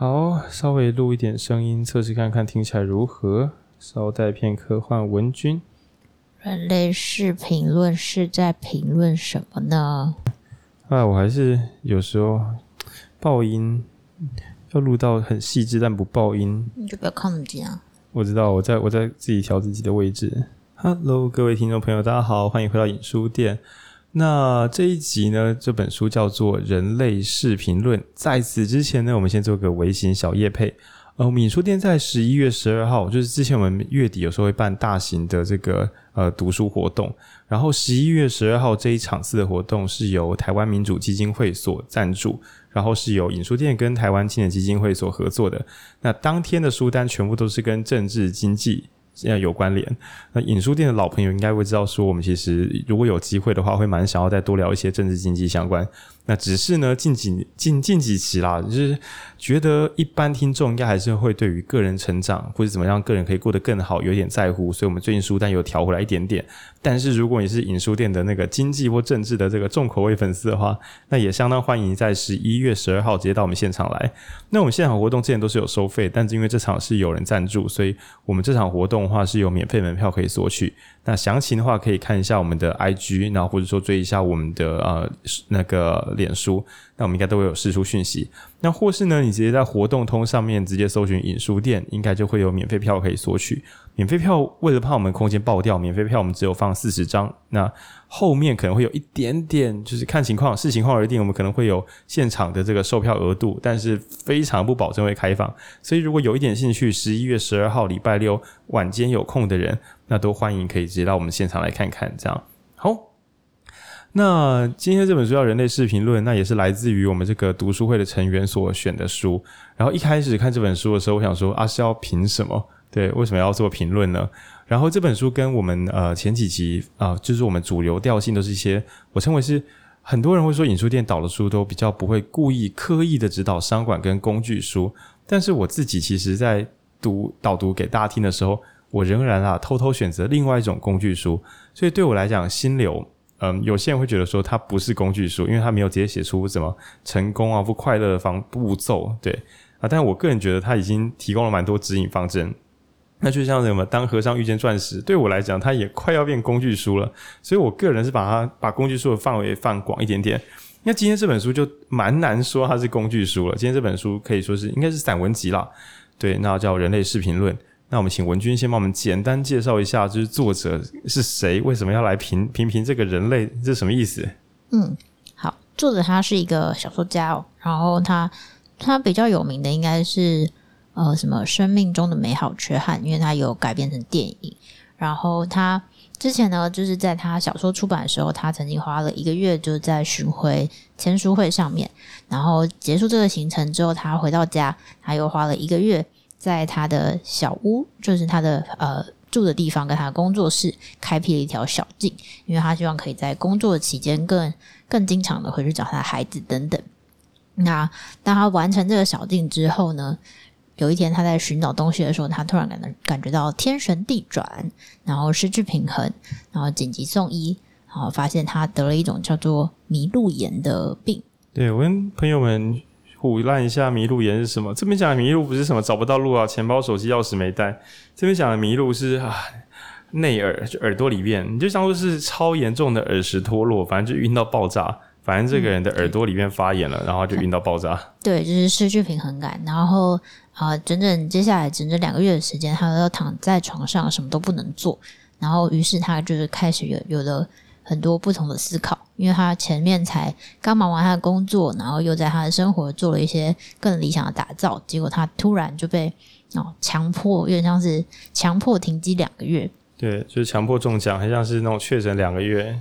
好，稍微录一点声音测试看看，听起来如何？稍待片刻，换文君。人类视频论是在评论什么呢？啊，我还是有时候爆音要录到很细致，但不爆音，你就不要看那么近啊。我知道，我在我在自己调自己的位置。Hello，各位听众朋友，大家好，欢迎回到影书店。那这一集呢，这本书叫做《人类视频论》。在此之前呢，我们先做个微型小业配。呃，影书店在十一月十二号，就是之前我们月底有时候会办大型的这个呃读书活动，然后十一月十二号这一场次的活动是由台湾民主基金会所赞助，然后是由影书店跟台湾青年基金会所合作的。那当天的书单全部都是跟政治经济。现在有关联，那影书店的老朋友应该会知道，说我们其实如果有机会的话，会蛮想要再多聊一些政治经济相关。那只是呢，近几近近几期啦，就是觉得一般听众应该还是会对于个人成长或者怎么样个人可以过得更好有点在乎，所以我们最近书单有调回来一点点。但是如果你是影书店的那个经济或政治的这个重口味粉丝的话，那也相当欢迎在十一月十二号直接到我们现场来。那我们现场活动之前都是有收费，但是因为这场是有人赞助，所以我们这场活动的话是有免费门票可以索取。那详情的话可以看一下我们的 IG，然后或者说追一下我们的呃那个脸书，那我们应该都会有试出讯息。那或是呢，你直接在活动通上面直接搜寻影书店，应该就会有免费票可以索取。免费票为了怕我们空间爆掉，免费票我们只有放四十张。那后面可能会有一点点，就是看情况，视情况而定。我们可能会有现场的这个售票额度，但是非常不保证会开放。所以如果有一点兴趣，十一月十二号礼拜六晚间有空的人，那都欢迎可以直接到我们现场来看看。这样好。那今天这本书叫《人类视频论》，那也是来自于我们这个读书会的成员所选的书。然后一开始看这本书的时候，我想说啊，是要凭什么？对，为什么要做评论呢？然后这本书跟我们呃前几集啊、就是我们主流调性都是一些我称为是很多人会说影书店导的书都比较不会故意刻意的指导商管跟工具书，但是我自己其实在读导读给大家听的时候，我仍然啊偷偷选择另外一种工具书。所以对我来讲，心流。嗯，有些人会觉得说它不是工具书，因为它没有直接写出什么成功啊、不快乐的方步骤，对啊。但我个人觉得它已经提供了蛮多指引方针。那就像什么，当和尚遇见钻石，对我来讲，它也快要变工具书了。所以我个人是把它把工具书的范围放广一点点。那今天这本书就蛮难说它是工具书了。今天这本书可以说是应该是散文集啦，对，那叫《人类视频论》。那我们请文君先帮我们简单介绍一下，就是作者是谁？为什么要来评评评这个人类？这什么意思？嗯，好，作者他是一个小说家哦，然后他他比较有名的应该是呃什么生命中的美好缺憾，因为他有改编成电影。然后他之前呢，就是在他小说出版的时候，他曾经花了一个月就在巡回签书会上面，然后结束这个行程之后，他回到家，他又花了一个月。在他的小屋，就是他的呃住的地方，跟他的工作室，开辟了一条小径，因为他希望可以在工作期间更更经常的回去找他的孩子等等。那当他完成这个小径之后呢，有一天他在寻找东西的时候，他突然感到感觉到天旋地转，然后失去平衡，然后紧急送医，然后发现他得了一种叫做迷路眼的病。对，我跟朋友们。唬烂一下迷路眼是什么？这边讲的迷路不是什么找不到路啊，钱包、手机、钥匙没带。这边讲的迷路是啊，内耳就耳朵里面，你就当做是超严重的耳石脱落，反正就晕到爆炸。反正这个人的耳朵里面发炎了，嗯、然后就晕到爆炸。对，就是失去平衡感，然后啊、呃，整整接下来整整两个月的时间，他都要躺在床上，什么都不能做。然后于是他就是开始有有了很多不同的思考。因为他前面才刚忙完他的工作，然后又在他的生活做了一些更理想的打造，结果他突然就被哦强迫，有点像是强迫停机两个月。对，就是强迫中奖，很像是那种确诊两个月。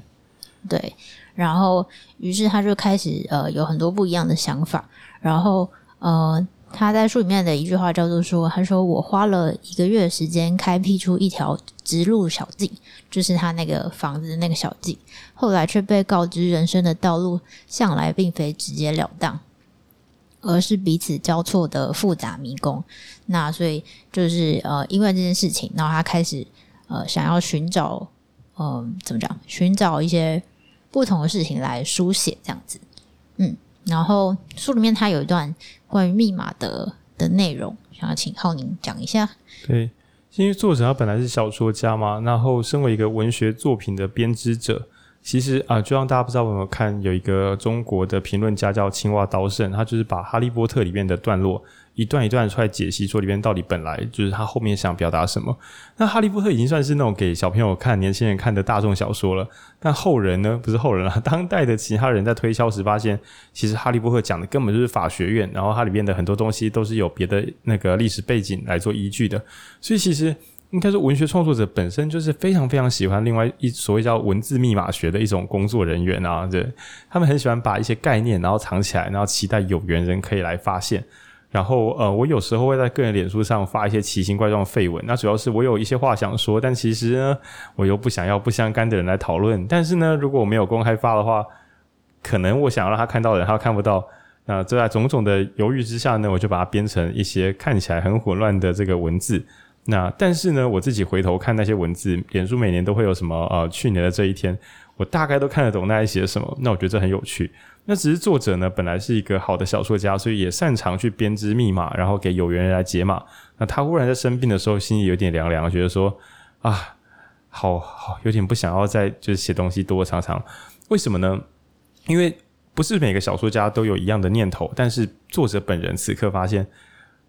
对，然后于是他就开始呃有很多不一样的想法，然后呃。他在书里面的一句话叫做说：“他说我花了一个月时间开辟出一条直路小径，就是他那个房子的那个小径。后来却被告知人生的道路向来并非直截了当，而是彼此交错的复杂迷宫。那所以就是呃，因为这件事情，然后他开始呃想要寻找嗯、呃、怎么讲，寻找一些不同的事情来书写这样子，嗯。”然后书里面他有一段关于密码的的内容，想要请浩宁讲一下。对，因为作者他本来是小说家嘛，然后身为一个文学作品的编织者。其实啊，就让大家不知道有没有看，有一个中国的评论家叫青蛙刀圣，他就是把《哈利波特》里面的段落一段一段出来解析，说里面到底本来就是他后面想表达什么。那《哈利波特》已经算是那种给小朋友看、年轻人看的大众小说了，但后人呢，不是后人啊，当代的其他人在推销时发现，其实《哈利波特》讲的根本就是法学院，然后它里面的很多东西都是有别的那个历史背景来做依据的，所以其实。应该说，文学创作者本身就是非常非常喜欢另外一所谓叫文字密码学的一种工作人员啊，对，他们很喜欢把一些概念然后藏起来，然后期待有缘人可以来发现。然后呃，我有时候会在个人脸书上发一些奇形怪状的废文，那主要是我有一些话想说，但其实呢，我又不想要不相干的人来讨论。但是呢，如果我没有公开发的话，可能我想要让他看到的人他看不到。那这在种种的犹豫之下呢，我就把它编成一些看起来很混乱的这个文字。那但是呢，我自己回头看那些文字，脸书每年都会有什么呃，去年的这一天，我大概都看得懂那些写什么。那我觉得这很有趣。那只是作者呢，本来是一个好的小说家，所以也擅长去编织密码，然后给有缘人来解码。那他忽然在生病的时候，心里有点凉凉，觉得说啊，好好有点不想要再就是写东西多长长。为什么呢？因为不是每个小说家都有一样的念头，但是作者本人此刻发现，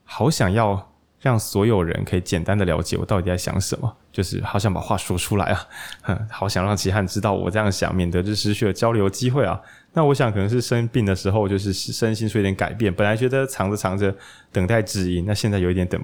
好想要。让所有人可以简单的了解我到底在想什么，就是好想把话说出来啊，好想让其他人知道我这样想，免得就失去了交流机会啊。那我想可能是生病的时候，就是身心出一点改变，本来觉得藏着藏着等待知音，那现在有一点等，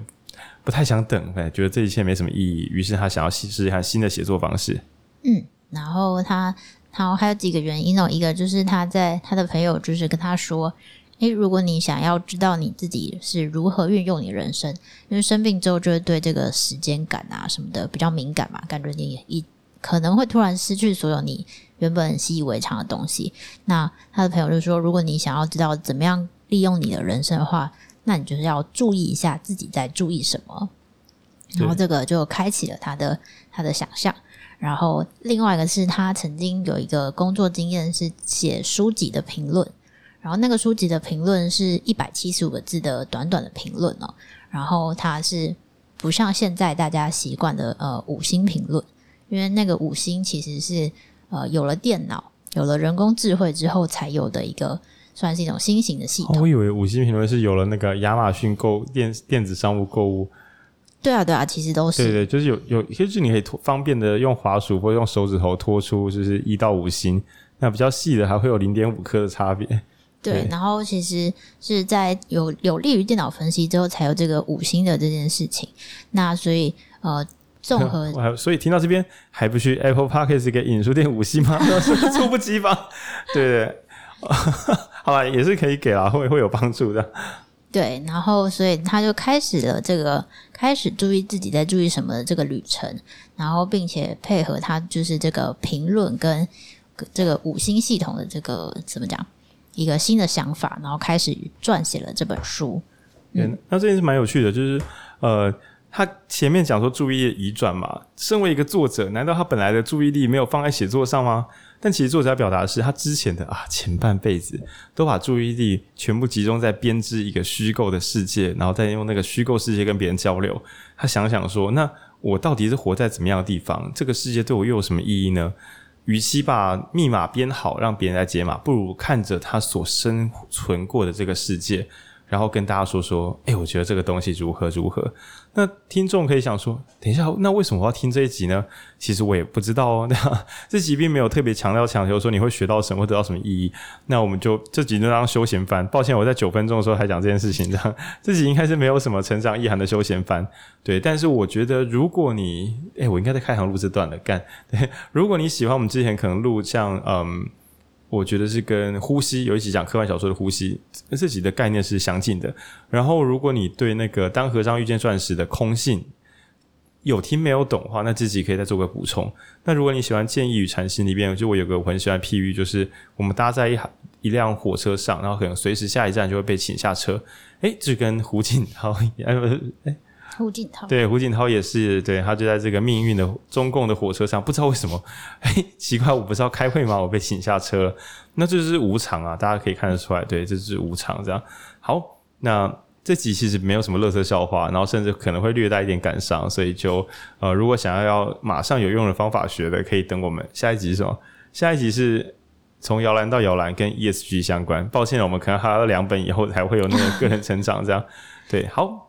不太想等，哎，觉得这一切没什么意义，于是他想要试试看新的写作方式。嗯，然后他，然后还有几个原因哦，一个就是他在他的朋友就是跟他说。诶，如果你想要知道你自己是如何运用你人生，因为生病之后就会对这个时间感啊什么的比较敏感嘛，感觉你一可能会突然失去所有你原本习以为常的东西。那他的朋友就说，如果你想要知道怎么样利用你的人生的话，那你就是要注意一下自己在注意什么。然后这个就开启了他的他的想象。然后另外一个是他曾经有一个工作经验是写书籍的评论。然后那个书籍的评论是一百七十五个字的短短的评论哦，然后他是不像现在大家习惯的呃五星评论，因为那个五星其实是呃有了电脑、有了人工智慧之后才有的一个，算是一种新型的系统。哦，我以为五星评论是有了那个亚马逊购电电子商务购物。对啊，对啊，其实都是。对对，就是有有，就是你可以拖方便的用滑鼠或用手指头拖出，就是一到五星。那比较细的还会有零点五颗的差别。对，然后其实是在有有利于电脑分析之后，才有这个五星的这件事情。那所以呃，综合，所以听到这边还不去 Apple Podcast 给影书店五星吗？猝不及防，对 对，好吧，也是可以给啊，会会有帮助的。对，然后所以他就开始了这个开始注意自己在注意什么的这个旅程，然后并且配合他就是这个评论跟这个五星系统的这个怎么讲？一个新的想法，然后开始撰写了这本书。嗯，那这件事蛮有趣的，就是呃，他前面讲说注意力移转嘛，身为一个作者，难道他本来的注意力没有放在写作上吗？但其实作者要表达的是，他之前的啊前半辈子都把注意力全部集中在编织一个虚构的世界，然后再用那个虚构世界跟别人交流。他想想说，那我到底是活在怎么样的地方？这个世界对我又有什么意义呢？与其把密码编好让别人来解码，不如看着他所生存过的这个世界，然后跟大家说说，诶，我觉得这个东西如何如何。那听众可以想说，等一下，那为什么我要听这一集呢？其实我也不知道哦。那这集并没有特别强调强求说你会学到什么，得到什么意义。那我们就这集就当休闲番。抱歉，我在九分钟的时候还讲这件事情，这样这集应该是没有什么成长意涵的休闲番。对，但是我觉得如果你，诶，我应该在开行录这段了，干。如果你喜欢我们之前可能录像，嗯。我觉得是跟呼吸有一集讲科幻小说的呼吸，这集的概念是相近的。然后，如果你对那个当和尚遇见钻石的空性有听没有懂的话，那自己可以再做个补充。那如果你喜欢《建议与禅心》里边，就我有个我很喜欢譬喻，就是我们搭在一一辆火车上，然后可能随时下一站就会被请下车。诶，这跟胡锦涛诶。胡锦涛对，胡锦涛也是，对，他就在这个命运的中共的火车上，不知道为什么，哎，奇怪，我不是要开会吗？我被请下车，那这就是无常啊，大家可以看得出来，对，这是无常，这样。好，那这集其实没有什么乐色笑话，然后甚至可能会略带一点感伤，所以就呃，如果想要要马上有用的方法学的，可以等我们下一集是什么？下一集是从摇篮到摇篮跟 ESG 相关。抱歉，我们可能还要两本以后才会有那个个人成长这样。对，好。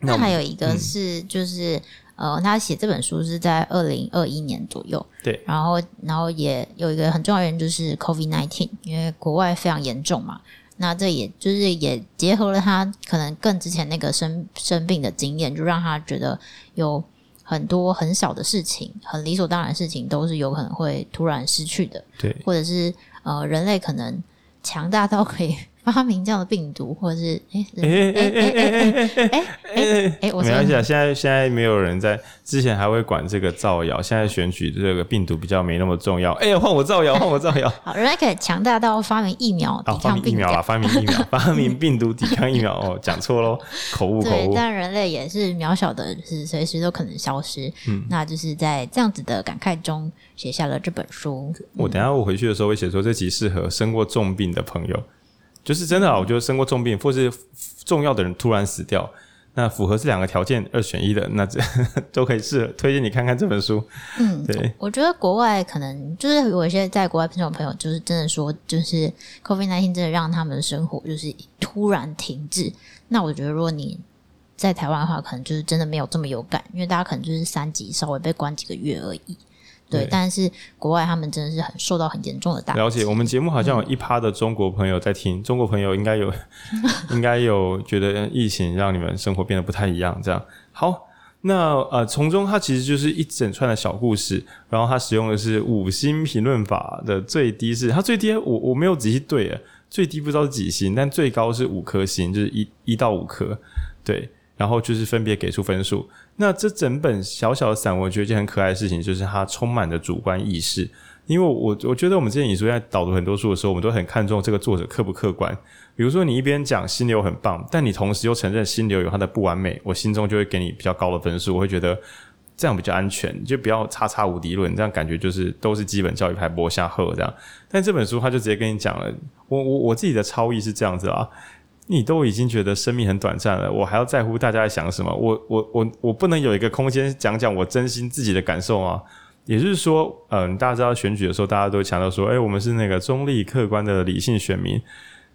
那，还有一个是就是。呃，他写这本书是在二零二一年左右，对，然后然后也有一个很重要原因就是 COVID nineteen，因为国外非常严重嘛，那这也就是也结合了他可能更之前那个生生病的经验，就让他觉得有很多很小的事情，很理所当然的事情都是有可能会突然失去的，对，或者是呃人类可能强大到可以。发明这样的病毒，或者是哎哎哎哎哎哎哎哎哎，没关系啊。现在现在没有人在，之前还会管这个造谣。现在选举这个病毒比较没那么重要。哎呀，换我造谣，换我造谣。好，人类可以强大到发明疫苗抵抗病毒。疫苗啦，发明疫苗，发明病毒抵抗疫苗。哦，讲错喽，口误口误。但人类也是渺小的，是随时都可能消失。嗯，那就是在这样子的感慨中写下了这本书。我等下我回去的时候会写说，这集适合生过重病的朋友。就是真的啊，我觉得生过重病或是重要的人突然死掉，那符合这两个条件二选一的，那这 都可以适合推荐你看看这本书。嗯，对，我觉得国外可能就是有一些在国外听众朋友，就是真的说，就是 COVID nineteen 真的让他们的生活就是突然停滞。那我觉得如果你在台湾的话，可能就是真的没有这么有感，因为大家可能就是三级稍微被关几个月而已。对，对，但是国外他们真的是很受到很严重的打击。了解，我们节目好像有一趴的中国朋友在听，嗯、中国朋友应该有，应该有觉得疫情让你们生活变得不太一样。这样好，那呃，从中它其实就是一整串的小故事，然后它使用的是五星评论法的最低是，它最低我我没有仔细对，最低不知道是几星，但最高是五颗星，就是一一到五颗，对。然后就是分别给出分数。那这整本小小的散文，我觉得一件很可爱的事情，就是它充满了主观意识。因为我我觉得我们之前引书在导读很多书的时候，我们都很看重这个作者客不客观。比如说你一边讲心流很棒，但你同时又承认心流有它的不完美，我心中就会给你比较高的分数。我会觉得这样比较安全，就不要叉叉无敌论，这样感觉就是都是基本教育派播下课这样。但这本书他就直接跟你讲了，我我我自己的超意是这样子啊。你都已经觉得生命很短暂了，我还要在乎大家在想什么？我我我我不能有一个空间讲讲我真心自己的感受吗？也就是说，嗯，大家知道选举的时候，大家都强调说，诶，我们是那个中立客观的理性选民，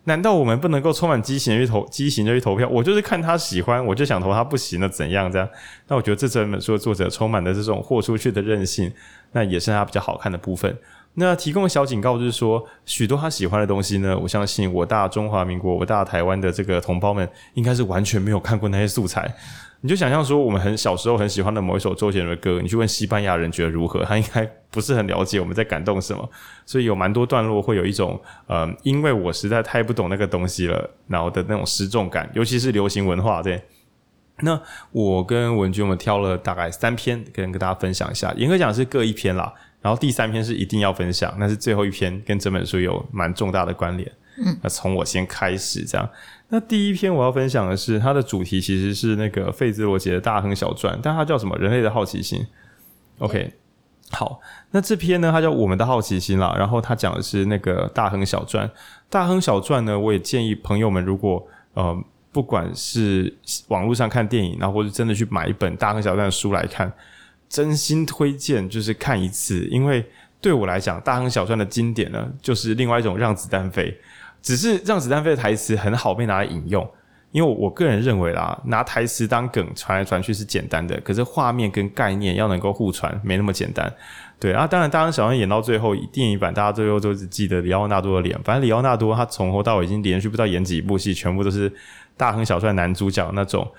难道我们不能够充满激情去投激情就去投票？我就是看他喜欢，我就想投他，不行了怎样？这样？那我觉得这整本书的作者充满了这种豁出去的任性，那也是他比较好看的部分。那提供小警告就是说，许多他喜欢的东西呢，我相信我大中华民国、我大台湾的这个同胞们，应该是完全没有看过那些素材。你就想象说，我们很小时候很喜欢的某一首周杰伦的歌，你去问西班牙人觉得如何，他应该不是很了解我们在感动什么。所以有蛮多段落会有一种，呃，因为我实在太不懂那个东西了，然后的那种失重感，尤其是流行文化对。那我跟文君我们挑了大概三篇，跟跟大家分享一下。严格讲是各一篇啦。然后第三篇是一定要分享，那是最后一篇跟这本书有蛮重大的关联。嗯，那从我先开始这样。那第一篇我要分享的是它的主题其实是那个费兹罗杰的《大亨小传》，但它叫什么？人类的好奇心。OK，好，那这篇呢，它叫我们的好奇心啦。然后它讲的是那个《大亨小传》。《大亨小传》呢，我也建议朋友们，如果呃不管是网络上看电影，然后或者真的去买一本《大亨小传》的书来看。真心推荐，就是看一次，因为对我来讲，《大亨小传》的经典呢，就是另外一种让子弹飞。只是让子弹飞的台词很好被拿来引用，因为我个人认为啦，拿台词当梗传来传去是简单的，可是画面跟概念要能够互传，没那么简单。对啊，当然，《大亨小传》演到最后，电影版大家最后都只记得里奥纳多的脸。反正里奥纳多他从头到尾已经连续不知道演几部戏，全部都是《大亨小传》男主角那种。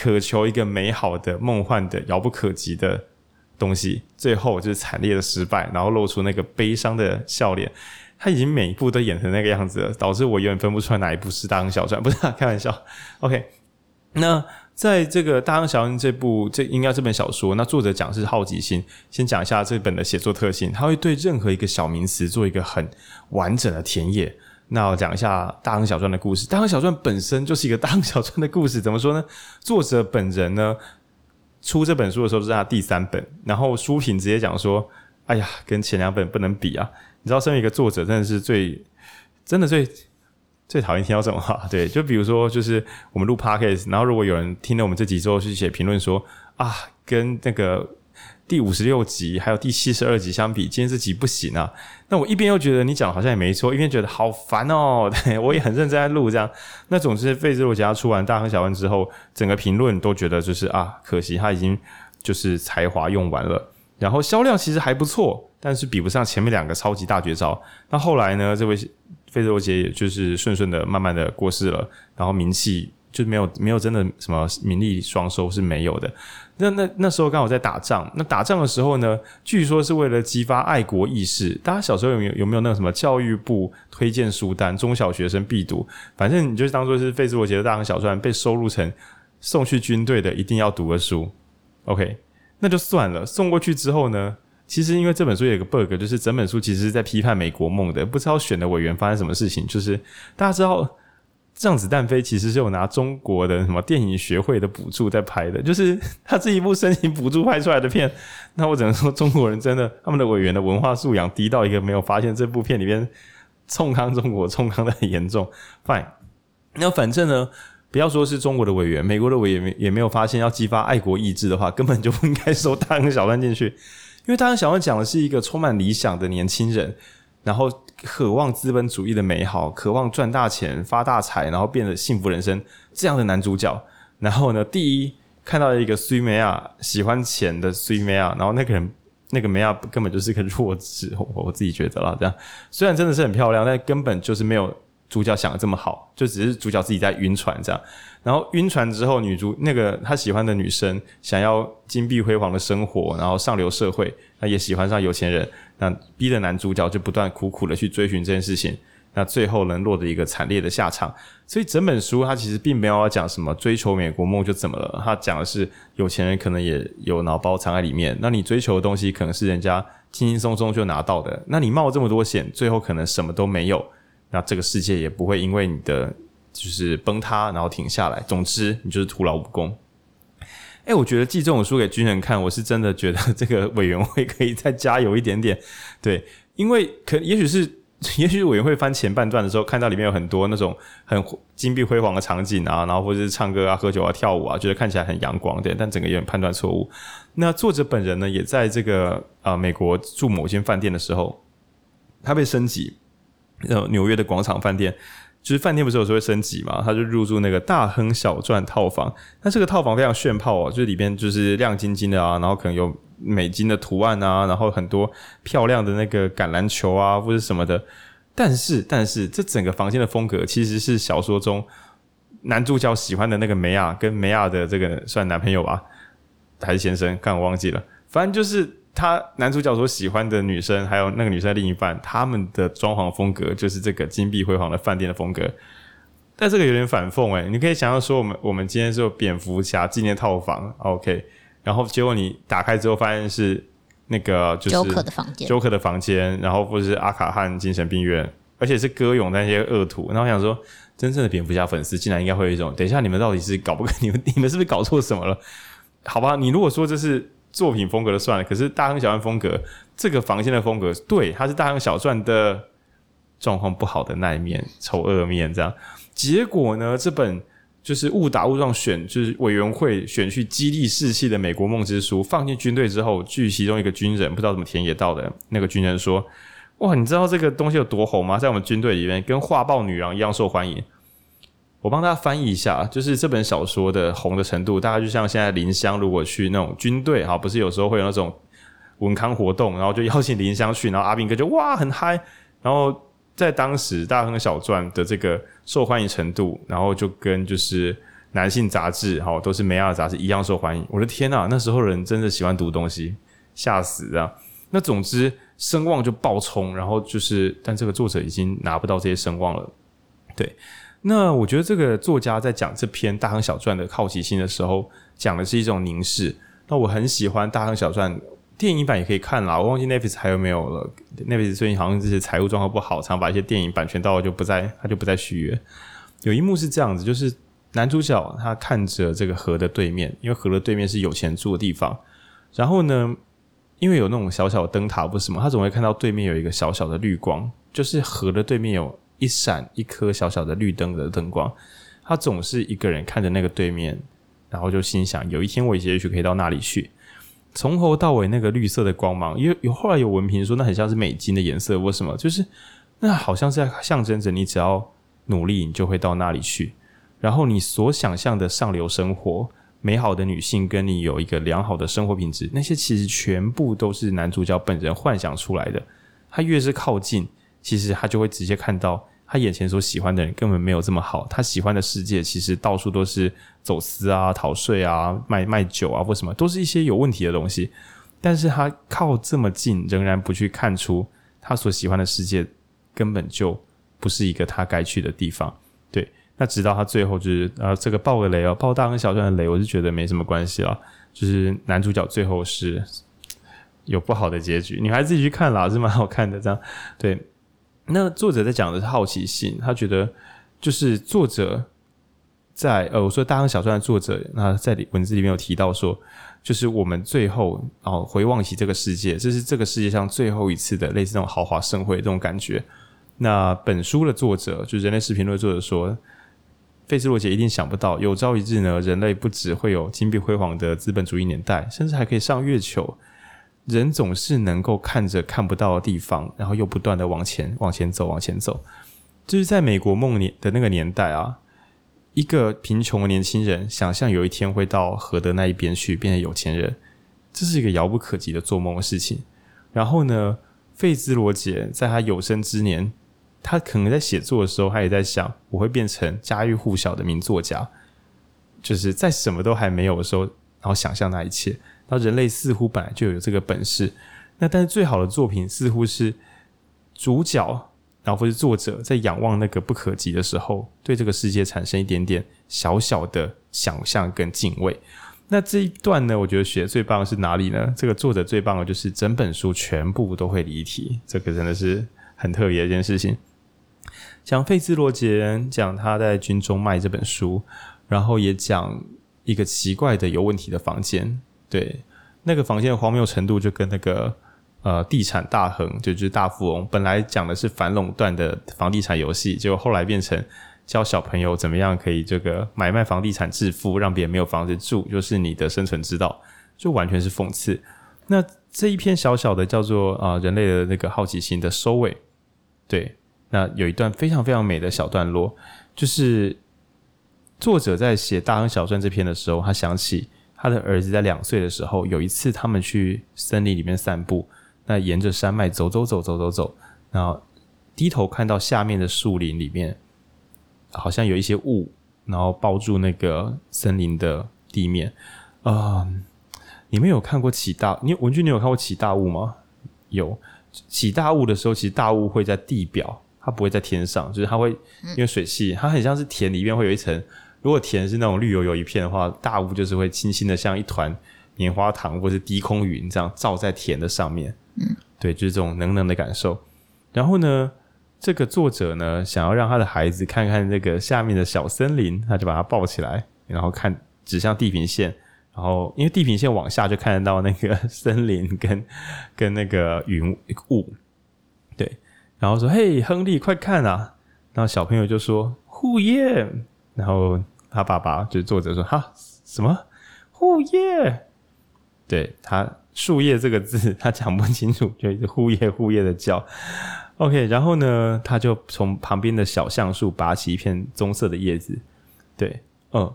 渴求一个美好的、梦幻的、遥不可及的东西，最后就是惨烈的失败，然后露出那个悲伤的笑脸。他已经每一部都演成那个样子了，导致我永远分不出来哪一部是《大亨小传》，不是、开玩笑。OK，那在这个《大亨小传》这部，这应该这本小说，那作者讲是好奇心。先讲一下这本的写作特性，他会对任何一个小名词做一个很完整的田野。那我讲一下《大亨小传》的故事，《大亨小传》本身就是一个《大亨小传》的故事，怎么说呢？作者本人呢，出这本书的时候是他第三本，然后书评直接讲说：“哎呀，跟前两本不能比啊！”你知道，身为一个作者，真的是最真的最最讨厌听到这种话。对，就比如说，就是我们录 podcast，然后如果有人听了我们这集之后去写评论说啊，跟那个。第五十六集还有第七十二集相比，今天这集不行啊。那我一边又觉得你讲好像也没错，一边觉得好烦哦。我也很认真在录这样。那总之，费兹罗杰出完《大亨小传》之后，整个评论都觉得就是啊，可惜他已经就是才华用完了。然后销量其实还不错，但是比不上前面两个超级大绝招。那后来呢，这位费兹罗杰也就是顺顺的、慢慢的过世了，然后名气。就没有没有真的什么名利双收是没有的。那那那时候刚好在打仗，那打仗的时候呢，据说是为了激发爱国意识。大家小时候有没有有没有那个什么教育部推荐书单，中小学生必读？反正你就当做是费兹罗杰的大亨小传被收录成送去军队的一定要读的书。OK，那就算了。送过去之后呢，其实因为这本书有一个 bug，就是整本书其实是在批判美国梦的。不知道选的委员发生什么事情，就是大家知道。《让子弹飞》其实是有拿中国的什么电影学会的补助在拍的，就是 他这一部申请补助拍出来的片。那我只能说，中国人真的他们的委员的文化素养低到一个没有发现这部片里边冲康中国冲康的很严重。Fine，那反正呢，不要说是中国的委员，美国的委员也没有发现要激发爱国意志的话，根本就不应该收大亨小传进去，因为大亨小传讲的是一个充满理想的年轻人。然后渴望资本主义的美好，渴望赚大钱、发大财，然后变得幸福人生这样的男主角。然后呢，第一看到一个苏梅亚，喜欢钱的苏梅亚，然后那个人那个美亚根本就是个弱智，我我自己觉得啦，这样虽然真的是很漂亮，但根本就是没有主角想的这么好，就只是主角自己在晕船这样。然后晕船之后，女主那个他喜欢的女生想要金碧辉煌的生活，然后上流社会，那也喜欢上有钱人。那逼的男主角就不断苦苦的去追寻这件事情，那最后能落得一个惨烈的下场。所以整本书它其实并没有要讲什么追求美国梦就怎么了，它讲的是有钱人可能也有脑包藏在里面。那你追求的东西可能是人家轻轻松松就拿到的，那你冒这么多险，最后可能什么都没有。那这个世界也不会因为你的就是崩塌然后停下来。总之，你就是徒劳无功。哎，我觉得寄这种书给军人看，我是真的觉得这个委员会可以再加油一点点。对，因为可也许是，也许委员会翻前半段的时候，看到里面有很多那种很金碧辉煌的场景啊，然后或者是唱歌啊、喝酒啊、跳舞啊，觉得看起来很阳光，对，但整个有点判断错误。那作者本人呢，也在这个啊、美国住某间饭店的时候，他被升级，呃，纽约的广场饭店。就是饭店不是有时候会升级嘛，他就入住那个大亨小赚套房。那这个套房非常炫炮哦，就是里边就是亮晶晶的啊，然后可能有美金的图案啊，然后很多漂亮的那个橄榄球啊或者什么的。但是，但是这整个房间的风格其实是小说中男主角喜欢的那个梅亚跟梅亚的这个算男朋友吧，还是先生？看我忘记了，反正就是。他男主角所喜欢的女生，还有那个女生的另一半，他们的装潢风格就是这个金碧辉煌的饭店的风格。但这个有点反讽诶，你可以想象说，我们我们今天是有蝙蝠侠纪念套房，OK，然后结果你打开之后发现是那个就是 Joker 的房间，Joker 的房间，然后或者是阿卡汉精神病院，而且是歌咏那些恶徒。然后我想说，真正的蝙蝠侠粉丝竟然应该会有一种，等一下你们到底是搞不？你们你们是不是搞错什么了？好吧，你如果说这是。作品风格就算了，可是大亨小传风格，这个房间的风格，对，它是大亨小传的状况不好的那一面，丑恶面这样。结果呢，这本就是误打误撞选，就是委员会选去激励士气的美国梦之书，放进军队之后，据其中一个军人不知道怎么田野到的那个军人说：“哇，你知道这个东西有多红吗？在我们军队里面，跟画报女郎一样受欢迎。”我帮大家翻译一下，就是这本小说的红的程度，大概就像现在林香如果去那种军队哈，不是有时候会有那种文康活动，然后就邀请林香去，然后阿兵哥就哇很嗨，然后在当时《大亨小传》的这个受欢迎程度，然后就跟就是男性杂志哈都是梅亚杂志一样受欢迎。我的天呐，那时候人真的喜欢读东西，吓死啊！那总之声望就爆冲，然后就是，但这个作者已经拿不到这些声望了，对。那我觉得这个作家在讲这篇《大亨小传》的好奇心的时候，讲的是一种凝视。那我很喜欢《大亨小传》电影版，也可以看啦。我忘记 Netflix 还有没有了。Netflix 最近好像这些财务状况不好，常把一些电影版权到了就不再，他就不再续约。有一幕是这样子，就是男主角他看着这个河的对面，因为河的对面是有钱住的地方。然后呢，因为有那种小小的灯塔不是什么，他总会看到对面有一个小小的绿光，就是河的对面有。一闪一颗小小的绿灯的灯光，他总是一个人看着那个对面，然后就心想：有一天我也许可以到那里去。从头到尾那个绿色的光芒，因为有后来有文凭说那很像是美金的颜色，为什么？就是那好像是在象征着你只要努力，你就会到那里去。然后你所想象的上流生活、美好的女性，跟你有一个良好的生活品质，那些其实全部都是男主角本人幻想出来的。他越是靠近，其实他就会直接看到。他眼前所喜欢的人根本没有这么好，他喜欢的世界其实到处都是走私啊、逃税啊、卖卖酒啊或什么，都是一些有问题的东西。但是他靠这么近，仍然不去看出他所喜欢的世界根本就不是一个他该去的地方。对，那直到他最后就是呃，这个爆个雷哦，爆大跟小传的雷，我是觉得没什么关系了。就是男主角最后是有不好的结局，女孩自己去看啦，是蛮好看的。这样对。那作者在讲的是好奇心，他觉得就是作者在呃，我说大亨小传的作者，那在文字里面有提到说，就是我们最后哦回望起这个世界，这是这个世界上最后一次的类似这种豪华盛会这种感觉。那本书的作者就是人类视频论的作者说，费兹罗杰一定想不到，有朝一日呢，人类不只会有金碧辉煌的资本主义年代，甚至还可以上月球。人总是能够看着看不到的地方，然后又不断的往前、往前走、往前走。就是在美国梦年的那个年代啊，一个贫穷的年轻人想象有一天会到河的那一边去，变成有钱人，这是一个遥不可及的做梦的事情。然后呢，费兹罗杰在他有生之年，他可能在写作的时候，他也在想，我会变成家喻户晓的名作家，就是在什么都还没有的时候，然后想象那一切。那人类似乎本来就有这个本事，那但是最好的作品似乎是主角，然后或是作者在仰望那个不可及的时候，对这个世界产生一点点小小的想象跟敬畏。那这一段呢，我觉得写的最棒的是哪里呢？这个作者最棒的就是整本书全部都会离题，这个真的是很特别一件事情。讲费兹罗杰，讲他在军中卖这本书，然后也讲一个奇怪的有问题的房间。对，那个房间的荒谬程度就跟那个呃地产大亨，就就是大富翁，本来讲的是反垄断的房地产游戏，结果后来变成教小朋友怎么样可以这个买卖房地产致富，让别人没有房子住，就是你的生存之道，就完全是讽刺。那这一篇小小的叫做啊、人类的那个好奇心的收尾，对，那有一段非常非常美的小段落，就是作者在写大亨小传这篇的时候，他想起。他的儿子在两岁的时候，有一次他们去森林里面散步，那沿着山脉走走走走走走，然后低头看到下面的树林里面好像有一些雾，然后包住那个森林的地面。啊、你们有看过起大？你文君，你有看过起大雾吗？有起大雾的时候，其实大雾会在地表，它不会在天上，就是它会因为水汽，它很像是田里面会有一层。如果田是那种绿油油一片的话，大雾就是会轻轻的像一团棉花糖或是低空云这样罩在田的上面。嗯，对，就是这种冷冷的感受。然后呢，这个作者呢想要让他的孩子看看那个下面的小森林，他就把它抱起来，然后看指向地平线，然后因为地平线往下就看得到那个森林跟 跟那个云雾。对，然后说：“嘿，亨利，快看啊！”然后小朋友就说：“：“Who 耶！”然后他爸爸就是作者说：“哈，什么？护叶？对，他树叶这个字 他讲不清楚，就一直护叶护叶的叫。OK，然后呢，他就从旁边的小橡树拔起一片棕色的叶子。对，嗯，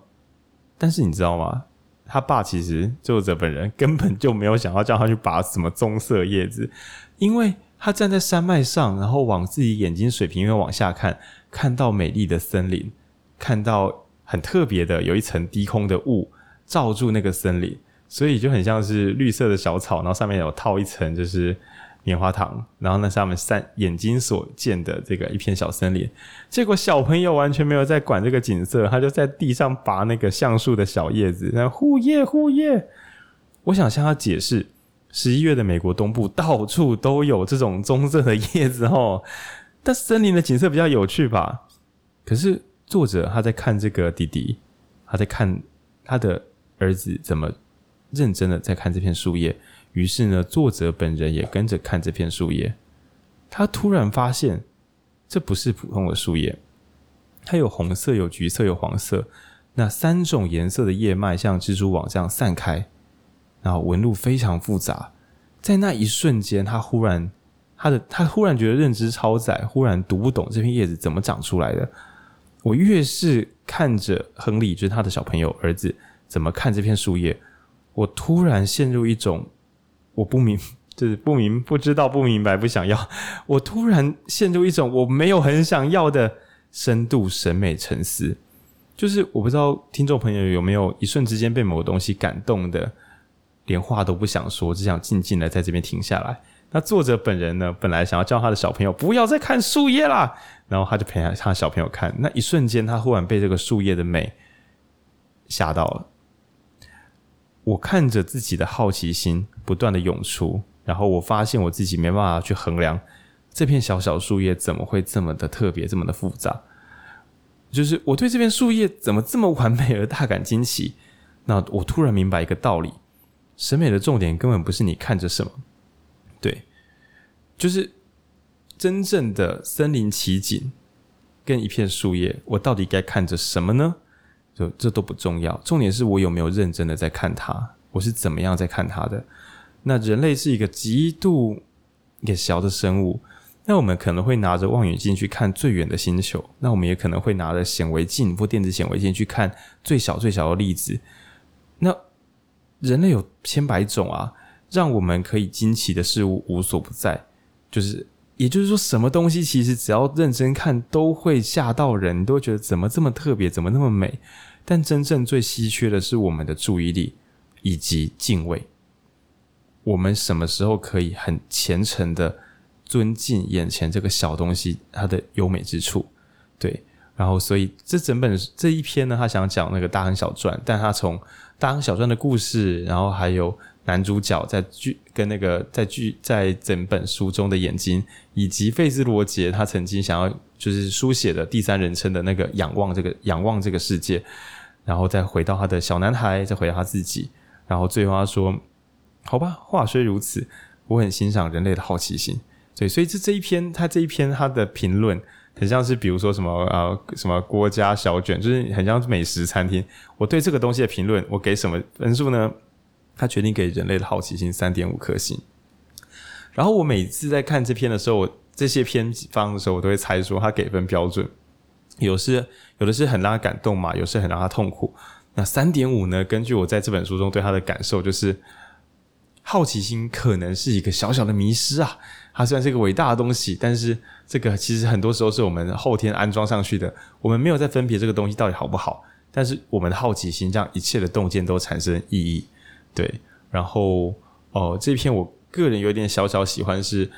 但是你知道吗？他爸其实作者本人根本就没有想要叫他去拔什么棕色叶子，因为他站在山脉上，然后往自己眼睛水平面往下看，看到美丽的森林。”看到很特别的，有一层低空的雾罩住那个森林，所以就很像是绿色的小草，然后上面有套一层就是棉花糖，然后那上面三眼睛所见的这个一片小森林。结果小朋友完全没有在管这个景色，他就在地上拔那个橡树的小叶子，那护叶护叶。我想向他解释，十一月的美国东部到处都有这种棕色的叶子哦，但森林的景色比较有趣吧？可是。作者他在看这个弟弟，他在看他的儿子怎么认真的在看这片树叶。于是呢，作者本人也跟着看这片树叶。他突然发现，这不是普通的树叶，它有红色、有橘色、有黄色，那三种颜色的叶脉像蜘蛛网这样散开，然后纹路非常复杂。在那一瞬间，他忽然，他的他忽然觉得认知超载，忽然读不懂这片叶子怎么长出来的。我越是看着亨利，就是他的小朋友儿子，怎么看这片树叶，我突然陷入一种我不明，就是不明不知道不明白不想要，我突然陷入一种我没有很想要的深度审美沉思。就是我不知道听众朋友有没有一瞬之间被某个东西感动的。连话都不想说，只想静静的在这边停下来。那作者本人呢？本来想要叫他的小朋友不要再看树叶啦，然后他就陪他他小朋友看。那一瞬间，他忽然被这个树叶的美吓到了。我看着自己的好奇心不断的涌出，然后我发现我自己没办法去衡量这片小小树叶怎么会这么的特别，这么的复杂。就是我对这片树叶怎么这么完美而大感惊奇。那我突然明白一个道理。审美的重点根本不是你看着什么，对，就是真正的身临其境，跟一片树叶，我到底该看着什么呢？就这都不重要，重点是我有没有认真的在看它，我是怎么样在看它的。那人类是一个极度一个小的生物，那我们可能会拿着望远镜去看最远的星球，那我们也可能会拿着显微镜或电子显微镜去看最小最小的粒子，那。人类有千百种啊，让我们可以惊奇的事物无所不在。就是，也就是说，什么东西其实只要认真看，都会吓到人，都会觉得怎么这么特别，怎么那么美。但真正最稀缺的是我们的注意力以及敬畏。我们什么时候可以很虔诚的尊敬眼前这个小东西它的优美之处？对。然后，所以这整本这一篇呢，他想讲那个大亨小传，但他从大亨小传的故事，然后还有男主角在剧跟那个在剧在整本书中的眼睛，以及费兹罗杰他曾经想要就是书写的第三人称的那个仰望这个仰望这个世界，然后再回到他的小男孩，再回到他自己，然后最后他说：“好吧，话虽如此，我很欣赏人类的好奇心。”对，所以这这一篇他这一篇他的评论。很像是比如说什么呃什么郭家小卷，就是很像美食餐厅。我对这个东西的评论，我给什么分数呢？他决定给人类的好奇心三点五颗星。然后我每次在看这篇的时候，我这些篇方的时候，我都会猜说他给分标准。有是有的是很让他感动嘛，有时很让他痛苦。那三点五呢？根据我在这本书中对他的感受，就是好奇心可能是一个小小的迷失啊。它虽然是一个伟大的东西，但是这个其实很多时候是我们后天安装上去的。我们没有在分别这个东西到底好不好，但是我们的好奇心让一切的洞见都产生意义。对，然后哦，这篇我个人有点小小喜欢是，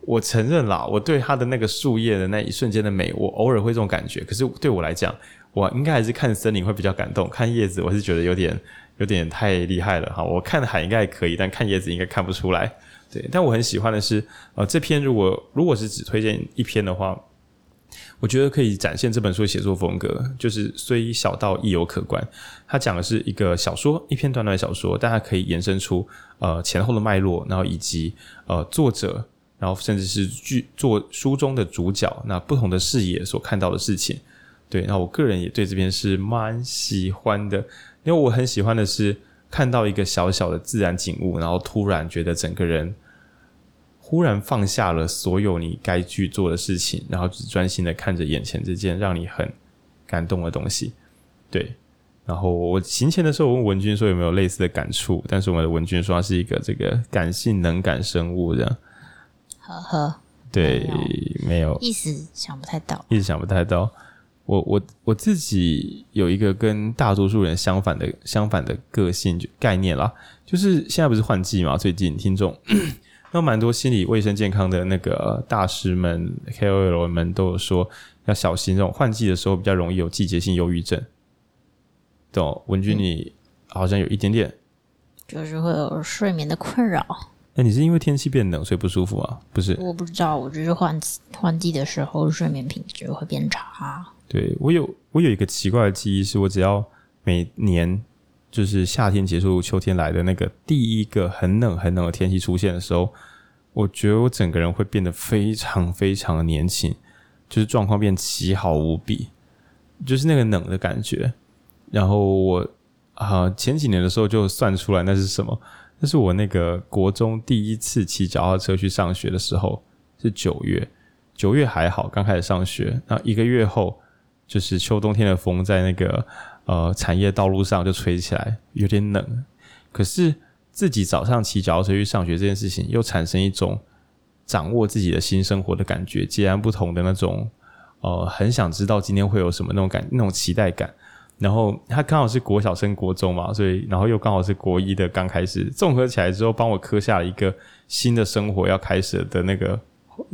我承认啦，我对它的那个树叶的那一瞬间的美，我偶尔会这种感觉。可是对我来讲，我应该还是看森林会比较感动，看叶子我是觉得有点有点太厉害了哈。我看海应该还可以，但看叶子应该看不出来。对，但我很喜欢的是，呃，这篇如果如果是只推荐一篇的话，我觉得可以展现这本书的写作风格，就是虽小道亦有可观。它讲的是一个小说，一篇短短的小说，但它可以延伸出呃前后的脉络，然后以及呃作者，然后甚至是剧作书中的主角，那不同的视野所看到的事情。对，那我个人也对这篇是蛮喜欢的，因为我很喜欢的是看到一个小小的自然景物，然后突然觉得整个人。忽然放下了所有你该去做的事情，然后只专心的看着眼前这件让你很感动的东西。对，然后我行前的时候我问文君说有没有类似的感触，但是我们的文君说他是一个这个感性能感生物的。呵呵，对，没有，意思想不太到，一直想不太到。我我我自己有一个跟大多数人相反的相反的个性就概念啦，就是现在不是换季嘛，最近听众。那蛮多心理卫生健康的那个大师们、KOL 们都有说要小心，这种换季的时候比较容易有季节性忧郁症。懂？文君，你好像有一点点，就是会有睡眠的困扰。那、欸、你是因为天气变冷所以不舒服吗？不是，我不知道，我只是换换季的时候睡眠品质会变差。对，我有我有一个奇怪的记忆，是我只要每年。就是夏天结束，秋天来的那个第一个很冷很冷的天气出现的时候，我觉得我整个人会变得非常非常的年轻，就是状况变奇好无比，就是那个冷的感觉。然后我啊、前几年的时候就算出来那是什么？那是我那个国中第一次骑脚踏车去上学的时候，是九月。九月还好，刚开始上学。那一个月后，就是秋冬天的风在那个呃产业道路上就吹起来，有点冷。可是自己早上骑脚踏车去上学这件事情，又产生一种掌握自己的新生活的感觉，截然不同的那种呃，很想知道今天会有什么那种感，那种期待感。然后他刚好是国小升国中嘛，所以然后又刚好是国一的刚开始，综合起来之后，帮我刻下了一个新的生活要开始的那个。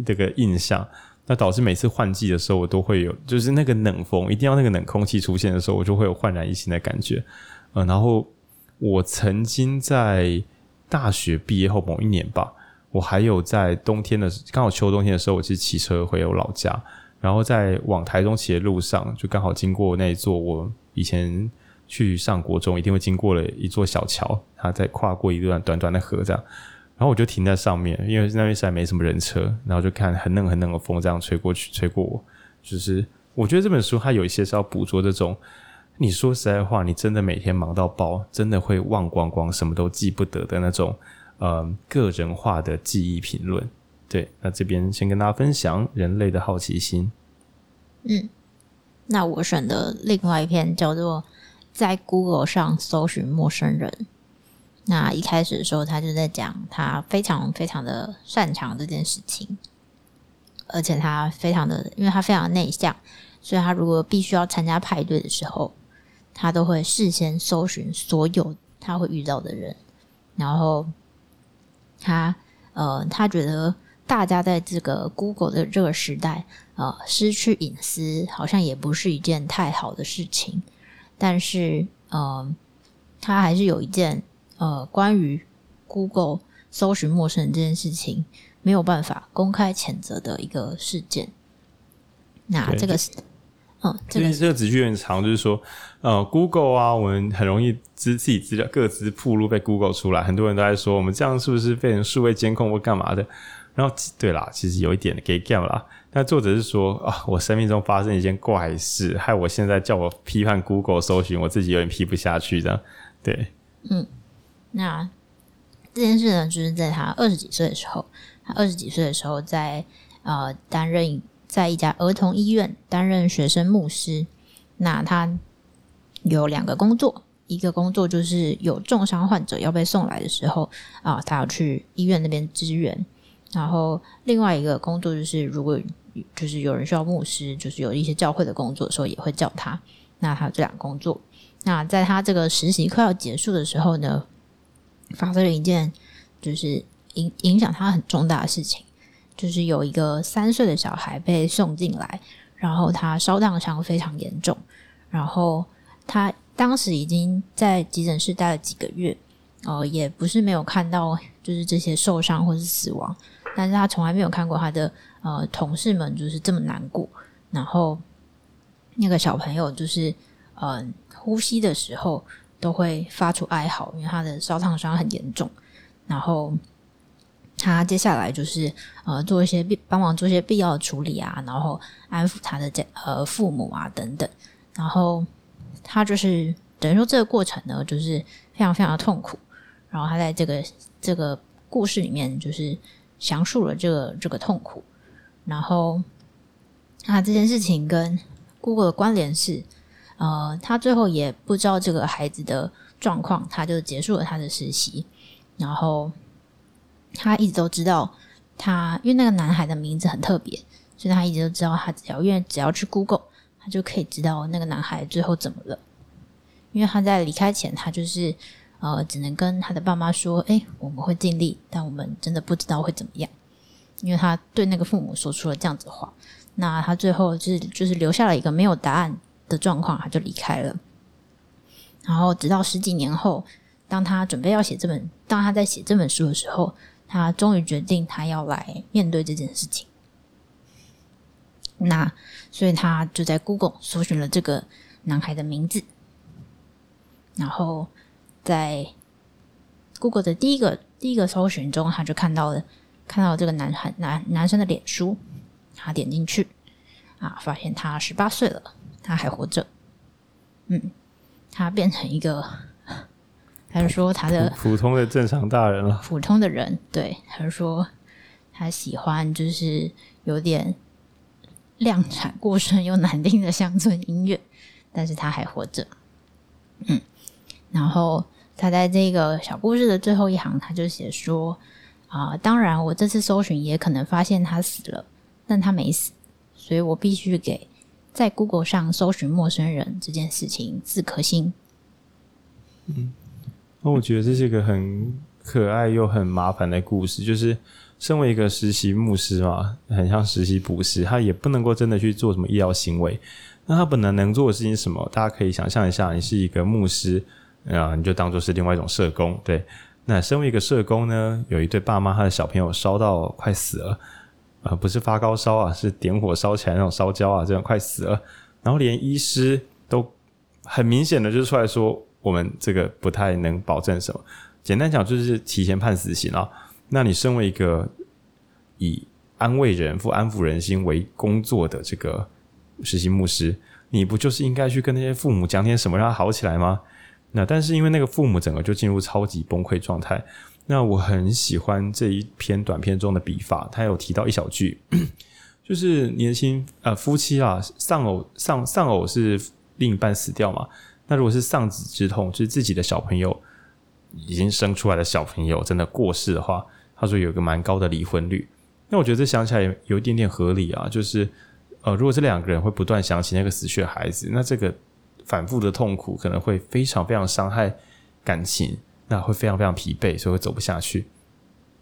这个印象，那导致每次换季的时候，我都会有，就是那个冷风，一定要那个冷空气出现的时候，我就会有焕然一新的感觉。嗯，然后我曾经在大学毕业后某一年吧，我还有在冬天的刚好秋冬天的时候，我去骑车回我老家，然后在往台中骑的路上，就刚好经过那一座我以前去上国中一定会经过的一座小桥，它在跨过一段短短的河这样。然后我就停在上面，因为那边实在没什么人车，然后就看很冷很冷的风这样吹过去，吹过我。就是我觉得这本书它有一些是要捕捉这种，你说实在话，你真的每天忙到爆，真的会忘光光，什么都记不得的那种，呃，个人化的记忆评论。对，那这边先跟大家分享人类的好奇心。嗯，那我选的另外一篇叫做《在 Google 上搜寻陌生人》。那一开始的时候，他就在讲他非常非常的擅长这件事情，而且他非常的，因为他非常内向，所以他如果必须要参加派对的时候，他都会事先搜寻所有他会遇到的人，然后他呃，他觉得大家在这个 Google 的这个时代，呃，失去隐私好像也不是一件太好的事情，但是呃，他还是有一件。呃，关于 Google 搜寻陌生人这件事情，没有办法公开谴责的一个事件。那这个是，嗯，这个这个子句有点长，就是说，呃，Google 啊，我们很容易资自己资料各自铺路被 Google 出来，很多人都在说，我们这样是不是被人数位监控或干嘛的？然后，对啦，其实有一点给 game 啦。那作者是说啊，我生命中发生一件怪事，害我现在叫我批判 Google 搜寻，我自己有点批不下去这样。对，嗯。那这件事呢，就是在他二十几岁的时候，他二十几岁的时候在，呃担任在一家儿童医院担任学生牧师。那他有两个工作，一个工作就是有重伤患者要被送来的时候啊、他要去医院那边支援。然后另外一个工作就是，如果就是有人需要牧师，就是有一些教会的工作的时候，也会叫他。那他有这两个工作。那在他这个实习快要结束的时候呢，发生了一件就是影影响他很重大的事情，就是有一个三岁的小孩被送进来，然后他烧烫伤非常严重，然后他当时已经在急诊室待了几个月，呃，也不是没有看到就是这些受伤或是死亡，但是他从来没有看过他的呃同事们就是这么难过，然后那个小朋友就是嗯、呼吸的时候。都会发出哀嚎，因为他的烧烫伤很严重。然后他接下来就是呃做一些必帮忙做一些必要的处理啊，然后安抚他的家呃父母啊等等。然后他就是等于说这个过程呢，就是非常非常的痛苦。然后他在这个这个故事里面就是详述了这个这个痛苦。然后啊这件事情跟 Google 的关联是。呃，他最后也不知道这个孩子的状况，他就结束了他的实习。然后他一直都知道他，因为那个男孩的名字很特别，所以他一直都知道他只要因为只要去 Google，他就可以知道那个男孩最后怎么了。因为他在离开前，他就是呃，只能跟他的爸妈说：“诶，我们会尽力，但我们真的不知道会怎么样。”因为他对那个父母说出了这样子的话，那他最后就是就是留下了一个没有答案的状况，他就离开了。然后直到十几年后，当他准备要写这本，当他在写这本书的时候，他终于决定他要来面对这件事情。那所以他就在 Google 搜寻了这个男孩的名字，然后在 Google 的第一个第一个搜寻中，他就看到了看到这个男孩男男生的脸书，他点进去啊，发现他十八岁了，他还活着。嗯，他变成一个，他就说他的普通的正常大人了，普通的人。对，他就说他喜欢就是有点量产过剩又难听的乡村音乐，但是他还活着。嗯，然后他在这个小故事的最后一行，他就写说啊、呃，当然我这次搜寻也可能发现他死了，但他没死，所以我必须给。在 Google 上搜寻陌生人这件事情四颗星。嗯，那我觉得这是一个很可爱又很麻烦的故事。就是身为一个实习牧师嘛，很像实习捕食，他也不能够真的去做什么医疗行为。那他本来能做的事情是什么？大家可以想象一下，你是一个牧师啊，你就当做是另外一种社工。对，那身为一个社工呢，有一对爸妈，他的小朋友烧到快死了。啊、不是发高烧啊，是点火烧起来那种烧焦啊，这样快死了。然后连医师都很明显的就出来说，我们这个不太能保证什么。简单讲就是提前判死刑啊。那你身为一个以安慰人、或安抚人心为工作的这个实习牧师，你不就是应该去跟那些父母讲点什么，让他好起来吗？那但是因为那个父母整个就进入超级崩溃状态。那我很喜欢这一篇短篇中的笔法，他有提到一小句，就是年轻呃夫妻啊，丧偶丧丧偶是另一半死掉嘛？那如果是丧子之痛，就是自己的小朋友已经生出来的小朋友真的过世的话，他说有一个蛮高的离婚率。那我觉得这想起来有一点点合理啊，就是呃，如果这两个人会不断想起那个死去的孩子，那这个反复的痛苦可能会非常非常伤害感情。那会非常非常疲惫，所以会走不下去。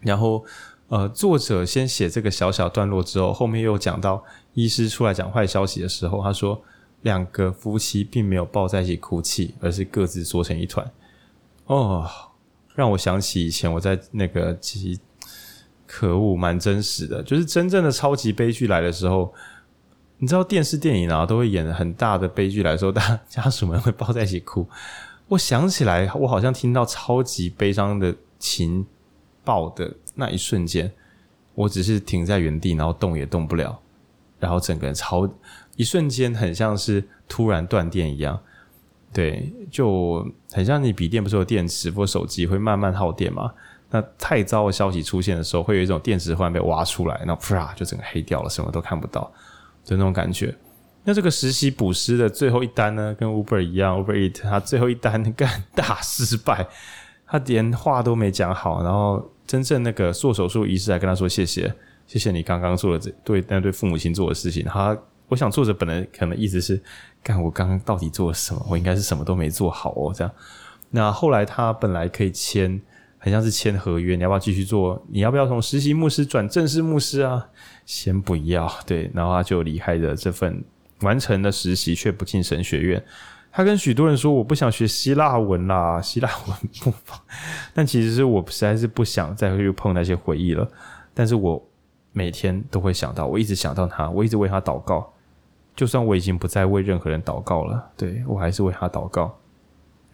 然后，呃，作者先写这个小小段落之后，后面又讲到医师出来讲坏消息的时候，他说两个夫妻并没有抱在一起哭泣，而是各自缩成一团。哦，让我想起以前我在那个其实可恶，蛮真实的，就是真正的超级悲剧来的时候，你知道电视电影啊都会演很大的悲剧来的时候，大家 家属们会抱在一起哭。我想起来，我好像听到超级悲伤的情报的那一瞬间，我只是停在原地，然后动也动不了，然后整个人超一瞬间很像是突然断电一样，对，就很像你笔电不是有电池或手机会慢慢耗电嘛？那太糟的消息出现的时候，会有一种电池忽然被挖出来，然后啪就整个黑掉了，什么都看不到，就那种感觉。那这个实习补师的最后一单呢，跟 Uber 一样，Uber Eat 他最后一单 干大失败，他连话都没讲好，然后真正那个做手术医师还跟他说谢谢，谢谢你刚刚做的这对那对父母亲做的事情。他我想作者本来可能意思是，干我刚刚到底做了什么？我应该是什么都没做好哦，这样。那后来他本来可以签，很像是签合约，你要不要继续做？你要不要从实习牧师转正式牧师啊？先不要，对，然后他就离开了这份。完成了实习却不进神学院，他跟许多人说：“我不想学希腊文啦，希腊文不。”但其实是我实在是不想再去碰那些回忆了。但是我每天都会想到，我一直想到他，我一直为他祷告。就算我已经不再为任何人祷告了，对，我还是为他祷告。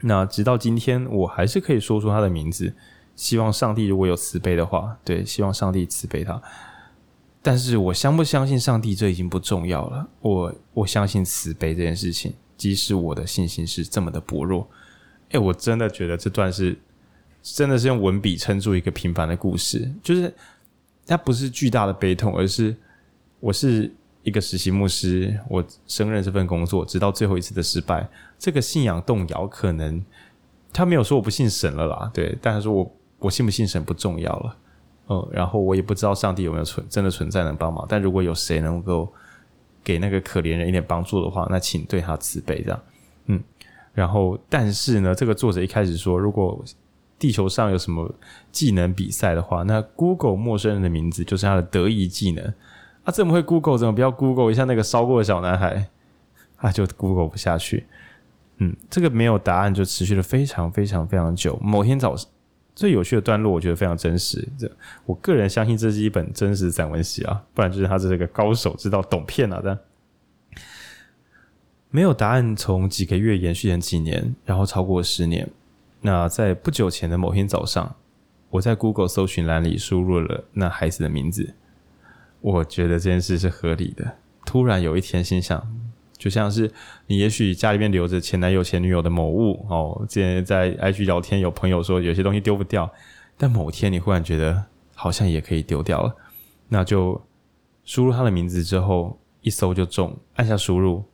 那直到今天，我还是可以说出他的名字。希望上帝如果有慈悲的话，对，希望上帝慈悲他。但是我相不相信上帝，这已经不重要了。我我相信慈悲这件事情，即使我的信心是这么的薄弱。诶，我真的觉得这段是真的是用文笔撑住一个平凡的故事，就是它不是巨大的悲痛，而是我是一个实习牧师，我胜任这份工作，直到最后一次的失败，这个信仰动摇，可能他没有说我不信神了啦，对，但是说我我信不信神不重要了。嗯，然后我也不知道上帝有没有存真的存在能帮忙，但如果有谁能够给那个可怜人一点帮助的话，那请对他慈悲，这样。嗯，然后但是呢，这个作者一开始说，如果地球上有什么技能比赛的话，那 Google 陌生人的名字就是他的得意技能。啊，这么会 Google，怎么不要 Google 一下那个烧过的小男孩？啊，就 Google 不下去。嗯，这个没有答案就持续了非常非常非常久。某天早上。最有趣的段落，我觉得非常真实。这我个人相信这是一本真实散文集啊，不然就是他这是个高手，知道懂骗啊。但没有答案，从几个月延续成几年，然后超过十年。那在不久前的某天早上，我在 Google 搜寻栏里输入了那孩子的名字，我觉得这件事是合理的。突然有一天心想，就像是你也许家里面留着前男友前女友的某物哦，之前在 IG 聊天有朋友说有些东西丢不掉，但某天你忽然觉得好像也可以丢掉了，那就输入他的名字之后一搜就中，按下输入，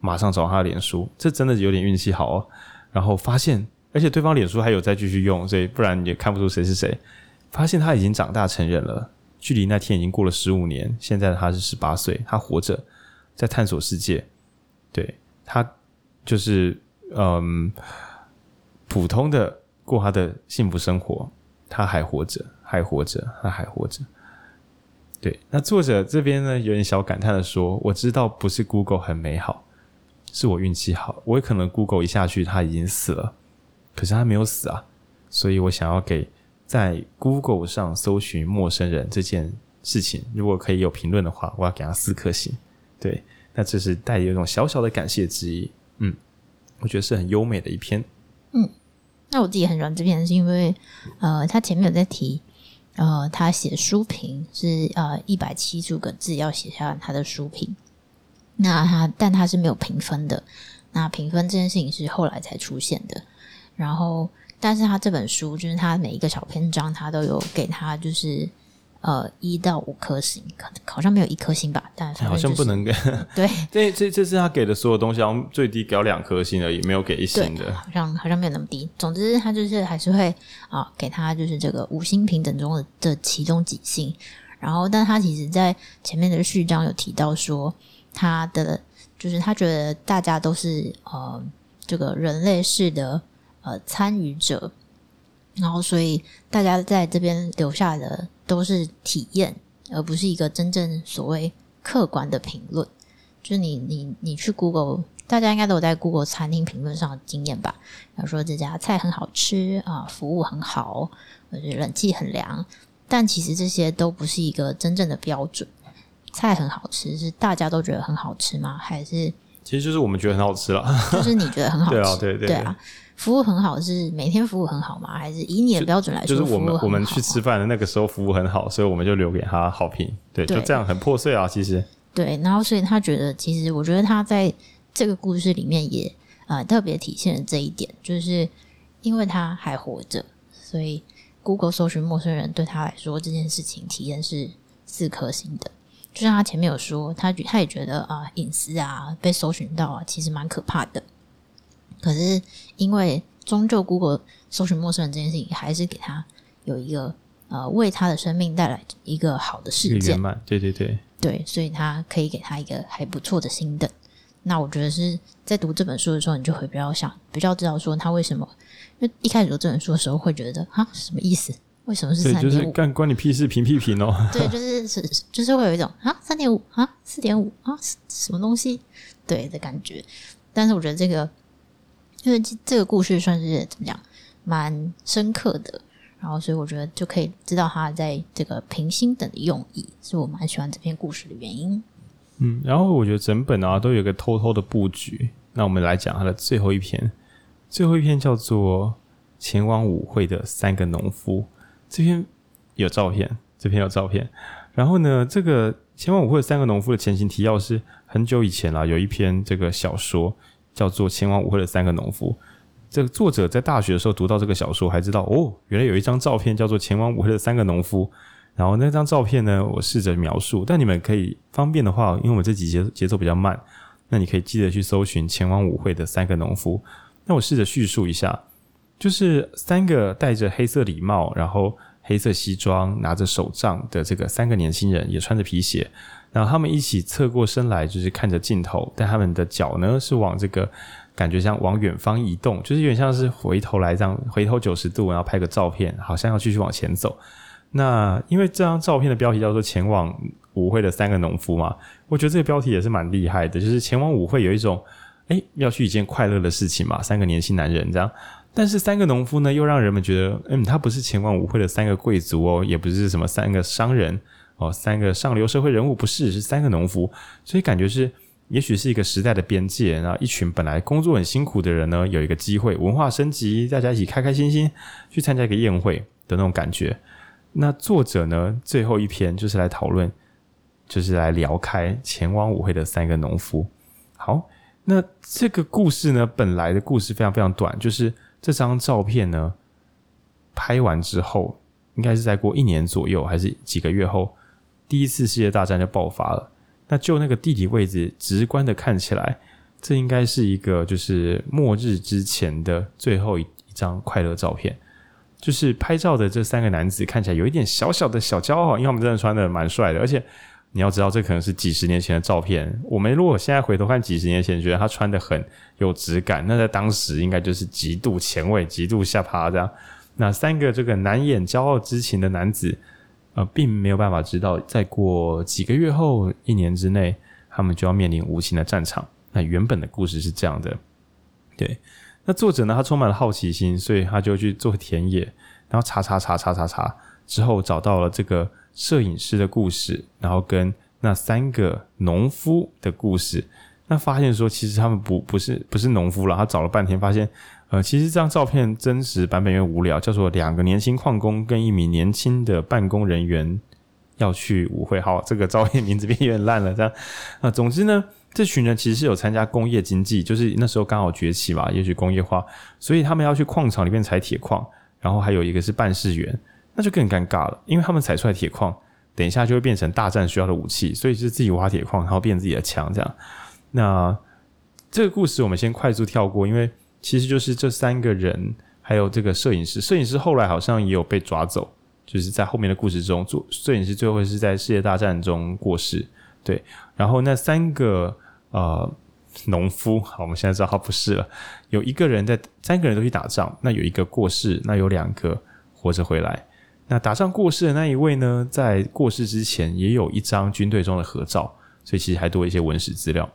马上找他的脸书，这真的有点运气好哦。然后发现。而且对方脸书还有再继续用，所以不然也看不出谁是谁。发现他已经长大成人了，距离那天已经过了十五年。现在他是十八岁，他活着，在探索世界。对，他就是嗯，普通的过他的幸福生活。他还活着，还活着，他还活着。对，那作者这边呢，有点小感叹的说：“我知道不是 Google 很美好，是我运气好。我也可能 Google 一下去，他已经死了。”可是他没有死啊，所以我想要给在 Google 上搜寻陌生人这件事情，如果可以有评论的话，我要给他四颗星。对，那这是带有一种小小的感谢之意。嗯，我觉得是很优美的一篇。嗯，那我自己很喜欢这篇，是因为呃，他前面有在提，呃，他写书评是呃一百七十五个字要写下他的书评，那他但他是没有评分的，那评分这件事情是后来才出现的。然后，但是他这本书就是他每一个小篇章，他都有给他就是呃一到五颗星，可能好像没有一颗星吧，但、就是、好像不能给。对，这这这是他给的所有东西，好像最低给两颗星而已，没有给一星的，好像好像没有那么低。总之，他就是还是会啊给他就是这个五星平等中的这其中几星。然后，但他其实在前面的序章有提到说，他的就是他觉得大家都是呃这个人类式的。呃，参与者，然后所以大家在这边留下的都是体验，而不是一个真正所谓客观的评论。就是你你你去 Google，大家应该都有在 Google 餐厅评论上的经验吧？比如说这家菜很好吃啊，服务很好，或者冷气很凉，但其实这些都不是一个真正的标准。菜很好吃，是大家都觉得很好吃吗？还是其实就是我们觉得很好吃了，就是你觉得很好吃？对啊，对对对，对啊。服务很好，是每天服务很好吗？还是以你的标准来说，就是我们我们去吃饭的那个时候服务很好，所以我们就留给他好评。对，对就这样很破碎啊，其实。对，然后所以他觉得，其实我觉得他在这个故事里面也呃特别体现了这一点，就是因为他还活着，所以 Google 搜寻陌生人对他来说这件事情体验是四颗星的。就像他前面有说，他他也觉得啊隐私啊被搜寻到啊，其实蛮可怕的。可是，因为终究 Google 搜寻陌生人这件事情，还是给他有一个呃，为他的生命带来一个好的事件。对对对，对，所以他可以给他一个还不错的星等。那我觉得是在读这本书的时候，你就会比较想，比较知道说他为什么。因为一开始读这本书的时候，会觉得啊，什么意思？为什么是三点五？就是干关你屁事，评屁评哦。对，就是 是就是会有一种啊，三点五啊，四点五啊，什么东西？对的感觉。但是我觉得这个。因为这个故事算是怎么讲，蛮深刻的，然后所以我觉得就可以知道他在这个平心等的用意，是我蛮喜欢这篇故事的原因。嗯，然后我觉得整本啊都有个偷偷的布局。那我们来讲它的最后一篇，最后一篇叫做《前往舞会的三个农夫》。这篇有照片，这篇有照片。然后呢，这个前往舞会的三个农夫的前情提要是很久以前啦，有一篇这个小说。叫做《前往舞会的三个农夫》。这个作者在大学的时候读到这个小说，还知道哦，原来有一张照片叫做《前往舞会的三个农夫》。然后那张照片呢，我试着描述，但你们可以方便的话，因为我这集节节奏比较慢，那你可以记得去搜寻《前往舞会的三个农夫》。那我试着叙述一下，就是三个戴着黑色礼帽，然后黑色西装，拿着手杖的这个三个年轻人，也穿着皮鞋。然后他们一起侧过身来，就是看着镜头，但他们的脚呢是往这个感觉像往远方移动，就是有点像是回头来这样回头九十度，然后拍个照片，好像要继续往前走。那因为这张照片的标题叫做“前往舞会的三个农夫”嘛，我觉得这个标题也是蛮厉害的，就是前往舞会有一种诶要去一件快乐的事情嘛，三个年轻男人这样，但是三个农夫呢又让人们觉得，嗯，他不是前往舞会的三个贵族哦，也不是什么三个商人。哦，三个上流社会人物不是，是三个农夫，所以感觉是也许是一个时代的边界，然后一群本来工作很辛苦的人呢，有一个机会文化升级，大家一起开开心心去参加一个宴会的那种感觉。那作者呢，最后一篇就是来讨论，就是来聊开前往舞会的三个农夫。好，那这个故事呢，本来的故事非常非常短，就是这张照片呢，拍完之后，应该是在过一年左右，还是几个月后，第一次世界大战就爆发了。那就那个地理位置，直观的看起来，这应该是一个就是末日之前的最后一一张快乐照片。就是拍照的这三个男子看起来有一点小小的小骄傲，因为他们真的穿的蛮帅的。而且你要知道，这可能是几十年前的照片。我们如果现在回头看几十年前，觉得他穿的很有质感，那在当时应该就是极度前卫、极度下趴这样。那三个这个难掩骄傲之情的男子。呃，并没有办法知道，再过几个月后，一年之内，他们就要面临无情的战场。那原本的故事是这样的，对。那作者呢，他充满了好奇心，所以他就去做田野，然后查查查查查查，之后找到了这个摄影师的故事，然后跟那三个农夫的故事。那发现说，其实他们不不是不是农夫了。他找了半天，发现。呃，其实这张照片真实版本有点无聊，叫做两个年轻矿工跟一名年轻的办公人员要去舞会。好，这个照片名字变有点烂了。这样，啊总之呢，这群人其实是有参加工业经济，就是那时候刚好崛起嘛，也许工业化，所以他们要去矿场里面采铁矿，然后还有一个是办事员，那就更尴尬了，因为他们采出来铁矿，等一下就会变成大战需要的武器，所以是自己挖铁矿，然后变自己的枪这样。那这个故事我们先快速跳过，因为。其实就是这三个人，还有这个摄影师。摄影师后来好像也有被抓走，就是在后面的故事中，做摄影师最后是在世界大战中过世。对，然后那三个呃农夫，好，我们现在知道他不是了。有一个人在，三个人都去打仗，那有一个过世，那有两个活着回来。那打仗过世的那一位呢，在过世之前也有一张军队中的合照，所以其实还多一些文史资料。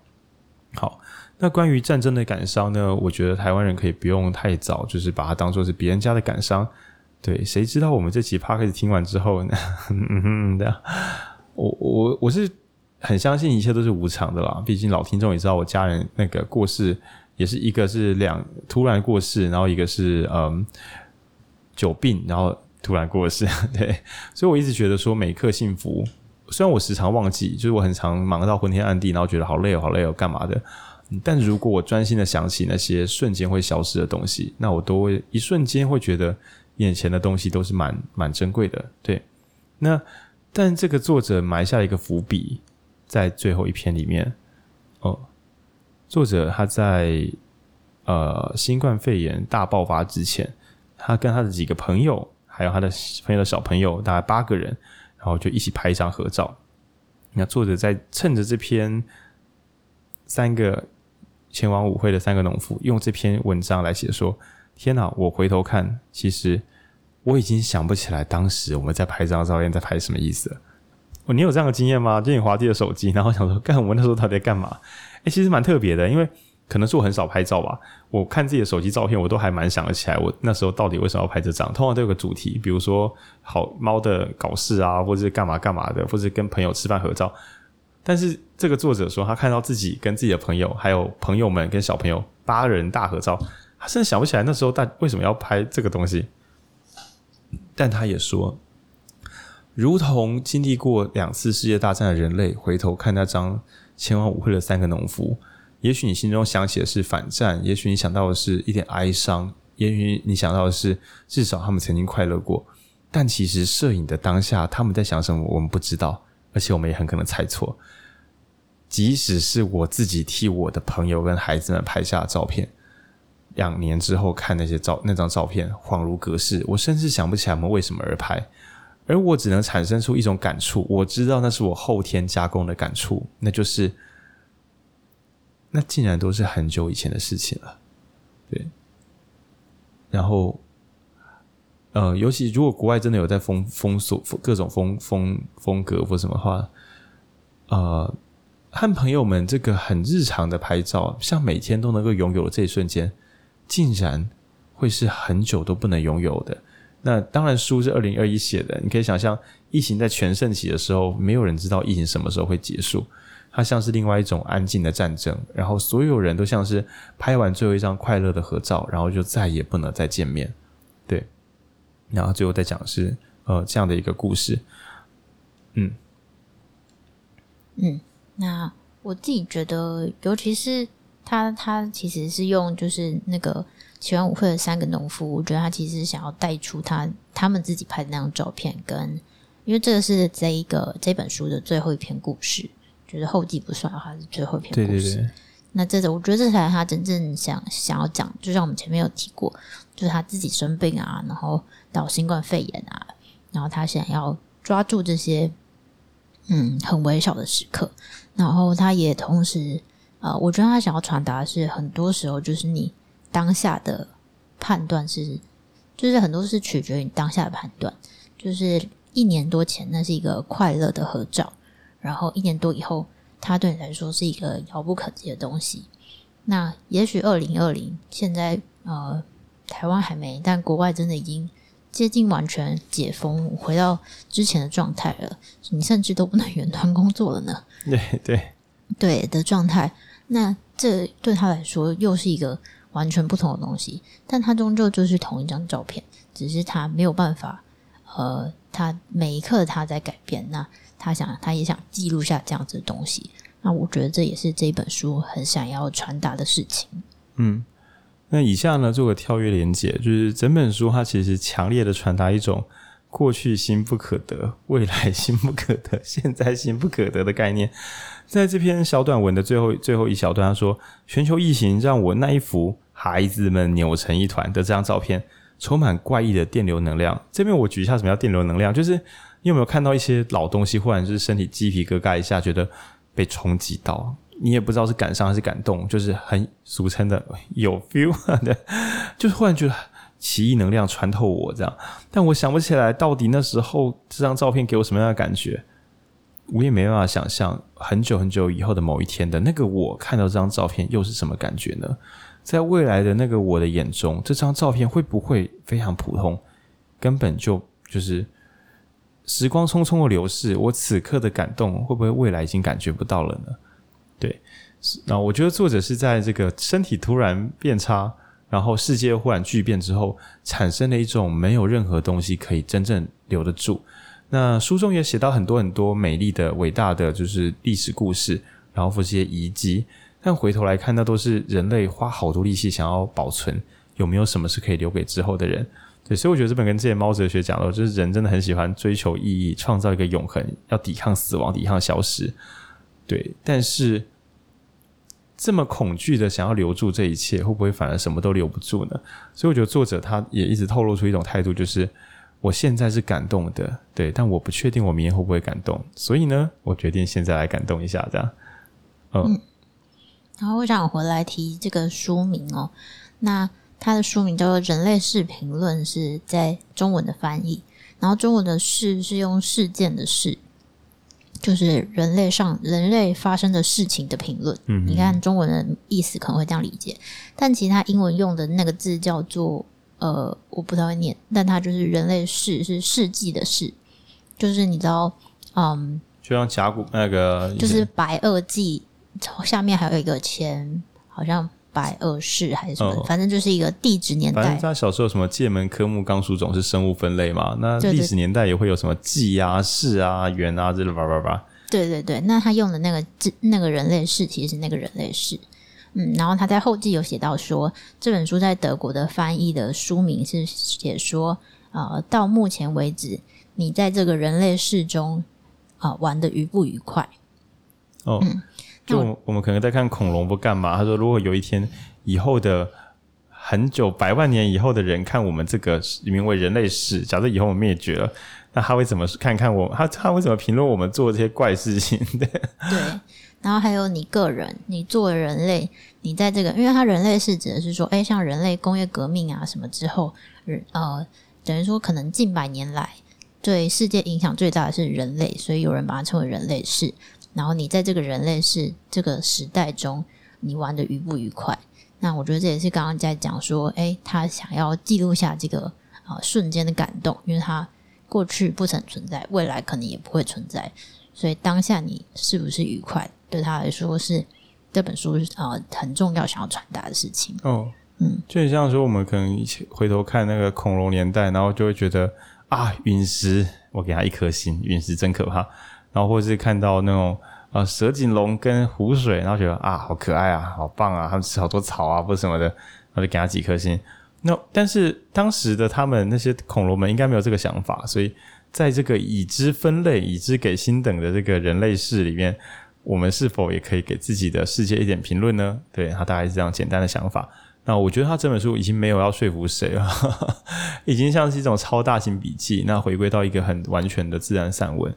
好。那关于战争的感伤呢？我觉得台湾人可以不用太早，就是把它当做是别人家的感伤。对，谁知道我们这期 podcast 听完之后呢？嗯哼，这样，我我我是很相信一切都是无常的啦。毕竟老听众也知道，我家人那个过世也是一个是两突然过世，然后一个是嗯久病，然后突然过世。对，所以我一直觉得说每刻幸福，虽然我时常忘记，就是我很常忙到昏天暗地，然后觉得好累哦，好累哦，干嘛的。但如果我专心的想起那些瞬间会消失的东西，那我都会一瞬间会觉得眼前的东西都是蛮蛮珍贵的。对，那但这个作者埋下了一个伏笔，在最后一篇里面，哦，作者他在呃新冠肺炎大爆发之前，他跟他的几个朋友，还有他的朋友的小朋友，大概八个人，然后就一起拍一张合照。那作者在趁着这篇三个。前往舞会的三个农夫用这篇文章来写说：“天哪！我回头看，其实我已经想不起来当时我们在拍这张照片在拍什么意思了。哦，你有这样的经验吗？就你滑自己的手机，然后想说，干我们那时候到底在干嘛？诶，其实蛮特别的，因为可能是我很少拍照吧。我看自己的手机照片，我都还蛮想得起来，我那时候到底为什么要拍这张？通常都有个主题，比如说好猫的搞事啊，或者是干嘛干嘛的，或者是跟朋友吃饭合照。”但是这个作者说，他看到自己跟自己的朋友，还有朋友们跟小朋友八人大合照，他甚至想不起来那时候大为什么要拍这个东西。但他也说，如同经历过两次世界大战的人类，回头看那张前往舞会的三个农夫，也许你心中想起的是反战，也许你想到的是一点哀伤，也许你想到的是至少他们曾经快乐过。但其实摄影的当下，他们在想什么，我们不知道。而且我们也很可能猜错，即使是我自己替我的朋友跟孩子们拍下的照片，两年之后看那些照那张照片，恍如隔世，我甚至想不起来我们为什么而拍，而我只能产生出一种感触，我知道那是我后天加工的感触，那就是，那竟然都是很久以前的事情了，对，然后。呃，尤其如果国外真的有在封封锁各种风风风格或什么话，呃，和朋友们这个很日常的拍照，像每天都能够拥有的这一瞬间，竟然会是很久都不能拥有的。那当然，书是二零二一写的，你可以想象，疫情在全盛期的时候，没有人知道疫情什么时候会结束。它像是另外一种安静的战争，然后所有人都像是拍完最后一张快乐的合照，然后就再也不能再见面。对，然后最后再讲是呃这样的一个故事。嗯嗯，那我自己觉得，尤其是他他其实是用就是那个奇幻舞会的三个农夫，我觉得他其实想要带出他他们自己拍的那张照片，跟因为这个是这一个这本书的最后一篇故事。就是后记不算的话，是最后一篇故事。对对对，那这个我觉得这才是他真正想想要讲，就像我们前面有提过，就是他自己生病啊，然后到新冠肺炎啊，然后他想要抓住这些嗯很微小的时刻，然后他也同时呃，我觉得他想要传达的是，很多时候就是你当下的判断是，就是很多是取决于你当下的判断。就是一年多前，那是一个快乐的合照。然后一年多以后，它对你来说是一个遥不可及的东西。那也许二零二零现在呃，台湾还没，但国外真的已经接近完全解封，回到之前的状态了。你甚至都不能远端工作了呢。对对对的状态，那这对他来说又是一个完全不同的东西。但他终究就是同一张照片，只是他没有办法，呃，他每一刻他在改变。那他想，他也想记录下这样子的东西。那我觉得这也是这本书很想要传达的事情。嗯，那以下呢，做个跳跃连接，就是整本书它其实强烈的传达一种过去心不可得、未来心不可得、现在心不可得的概念。在这篇小短文的最后最后一小段，他说：“全球疫情让我那一幅孩子们扭成一团的这张照片，充满怪异的电流能量。”这边我举一下什么叫电流能量，就是。你有没有看到一些老东西，忽然就是身体鸡皮疙瘩一下，觉得被冲击到，你也不知道是感伤还是感动，就是很俗称的有 feel 的，就是忽然觉得奇异能量穿透我这样。但我想不起来到底那时候这张照片给我什么样的感觉，我也没办法想象很久很久以后的某一天的那个我看到这张照片又是什么感觉呢？在未来的那个我的眼中，这张照片会不会非常普通，根本就就是。时光匆匆的流逝，我此刻的感动会不会未来已经感觉不到了呢？对，那我觉得作者是在这个身体突然变差，然后世界忽然巨变之后，产生了一种没有任何东西可以真正留得住。那书中也写到很多很多美丽的、伟大的就是历史故事，然后这些遗迹，但回头来看，那都是人类花好多力气想要保存，有没有什么是可以留给之后的人？对，所以我觉得这本跟这些猫哲学讲的，就是人真的很喜欢追求意义，创造一个永恒，要抵抗死亡，抵抗消失。对，但是这么恐惧的想要留住这一切，会不会反而什么都留不住呢？所以我觉得作者他也一直透露出一种态度，就是我现在是感动的，对，但我不确定我明天会不会感动，所以呢，我决定现在来感动一下，这样。嗯，然后我想回来提这个书名哦，那。它的书名叫做《人类世评论》，是在中文的翻译。然后中文的“事”是用事件的“事”，就是人类上人类发生的事情的评论。嗯，你看中文的意思可能会这样理解，但其他英文用的那个字叫做呃，我不太会念，但它就是“人类世”是世纪的“世”，就是你知道，嗯，就像甲骨那个，就是白垩纪下面还有一个前，好像。百二世还是什么、哦？反正就是一个地质年代。反正他小时候什么界门科目纲属种是生物分类嘛？那历史年代也会有什么纪啊、世啊、元啊之类吧吧吧。对对对，那他用的那个，那个人类世其实是那个人类世。嗯，然后他在后记有写到说，这本书在德国的翻译的书名是写说，呃，到目前为止，你在这个人类世中啊、呃、玩的愉不愉快？哦。嗯就我们可能在看恐龙不干嘛？他说，如果有一天以后的很久百万年以后的人看我们这个名为人类史，假设以后我们灭绝了，那他会怎么看看我？他他会怎么评论我们做这些怪事情？对 对。然后还有你个人，你作为人类，你在这个，因为他人类是指的是说，哎，像人类工业革命啊什么之后，呃，等于说可能近百年来对世界影响最大的是人类，所以有人把它称为人类世。然后你在这个人类是这个时代中，你玩的愉不愉快？那我觉得这也是刚刚在讲说，诶，他想要记录下这个啊、呃、瞬间的感动，因为他过去不曾存在，未来可能也不会存在，所以当下你是不是愉快？对他来说是这本书呃很重要想要传达的事情。哦，嗯，就很像说我们可能一起回头看那个恐龙年代，然后就会觉得啊，陨石，我给他一颗星，陨石真可怕。然后或者是看到那种呃蛇颈龙跟湖水，然后觉得啊好可爱啊，好棒啊，他们吃好多草啊，或者什么的，然后就给他几颗星。那但是当时的他们那些恐龙们应该没有这个想法，所以在这个已知分类、已知给星等的这个人类世里面，我们是否也可以给自己的世界一点评论呢？对，他大概是这样简单的想法。那我觉得他这本书已经没有要说服谁了，已经像是一种超大型笔记，那回归到一个很完全的自然散文。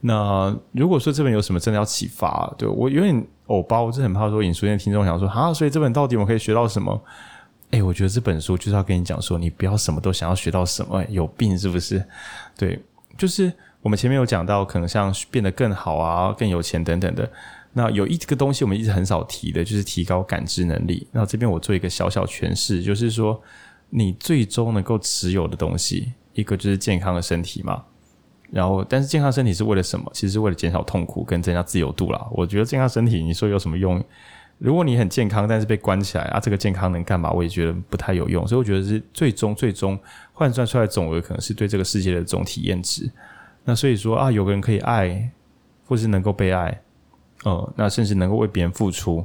那如果说这本有什么真的要启发，对，我有点偶包，我是很怕说引书店听众想说啊，所以这本到底我可以学到什么？哎、我觉得这本书就是要跟你讲说，你不要什么都想要学到什么，有病是不是？对，就是我们前面有讲到，可能像变得更好啊，更有钱等等的。那有一个东西我们一直很少提的，就是提高感知能力。那这边我做一个小小诠释，就是说，你最终能够持有的东西，一个就是健康的身体嘛。然后，但是健康身体是为了什么？其实是为了减少痛苦跟增加自由度啦。我觉得健康身体，你说有什么用？如果你很健康，但是被关起来啊，这个健康能干嘛？我也觉得不太有用。所以我觉得是最终最终换算出来总额，可能是对这个世界的总体验值。那所以说啊，有个人可以爱，或是能够被爱，呃，那甚至能够为别人付出，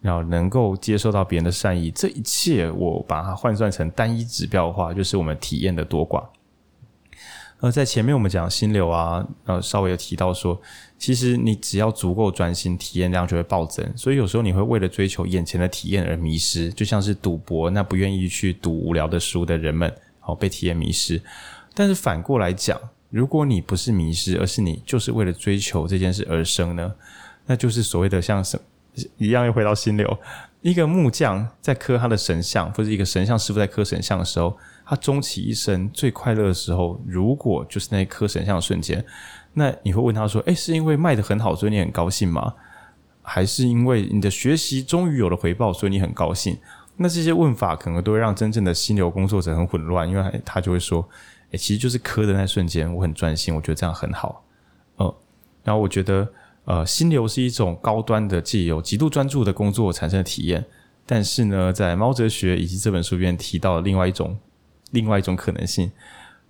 然后能够接受到别人的善意，这一切我把它换算成单一指标的话，就是我们体验的多寡。而在前面我们讲心流啊，呃，稍微有提到说，其实你只要足够专心，体验量就会暴增。所以有时候你会为了追求眼前的体验而迷失，就像是赌博，那不愿意去读无聊的书的人们，好被体验迷失。但是反过来讲，如果你不是迷失，而是你就是为了追求这件事而生呢，那就是所谓的像什一样，又回到心流。一个木匠在刻他的神像，或者一个神像师傅在刻神像的时候。他终其一生最快乐的时候，如果就是那一颗神像的瞬间，那你会问他说：“诶，是因为卖得很好，所以你很高兴吗？还是因为你的学习终于有了回报，所以你很高兴？”那这些问法可能都会让真正的心流工作者很混乱，因为他就会说：“诶，其实就是磕的那瞬间，我很专心，我觉得这样很好。”嗯，然后我觉得，呃，心流是一种高端的、借由极度专注的工作产生的体验。但是呢，在猫哲学以及这本书里面提到了另外一种。另外一种可能性，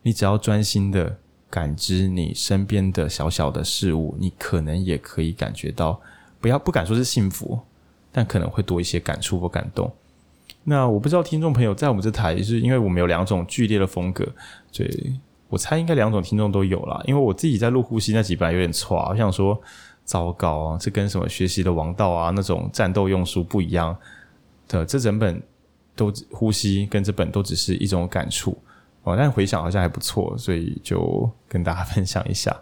你只要专心的感知你身边的小小的事物，你可能也可以感觉到，不要不敢说是幸福，但可能会多一些感触或感动。那我不知道听众朋友在我们这台，是因为我们有两种剧烈的风格，所以我猜应该两种听众都有啦。因为我自己在录呼吸那几版有点错，我想说糟糕啊，这跟什么学习的王道啊那种战斗用书不一样的，这整本。都呼吸跟这本都只是一种感触哦，但回想好像还不错，所以就跟大家 分享一下。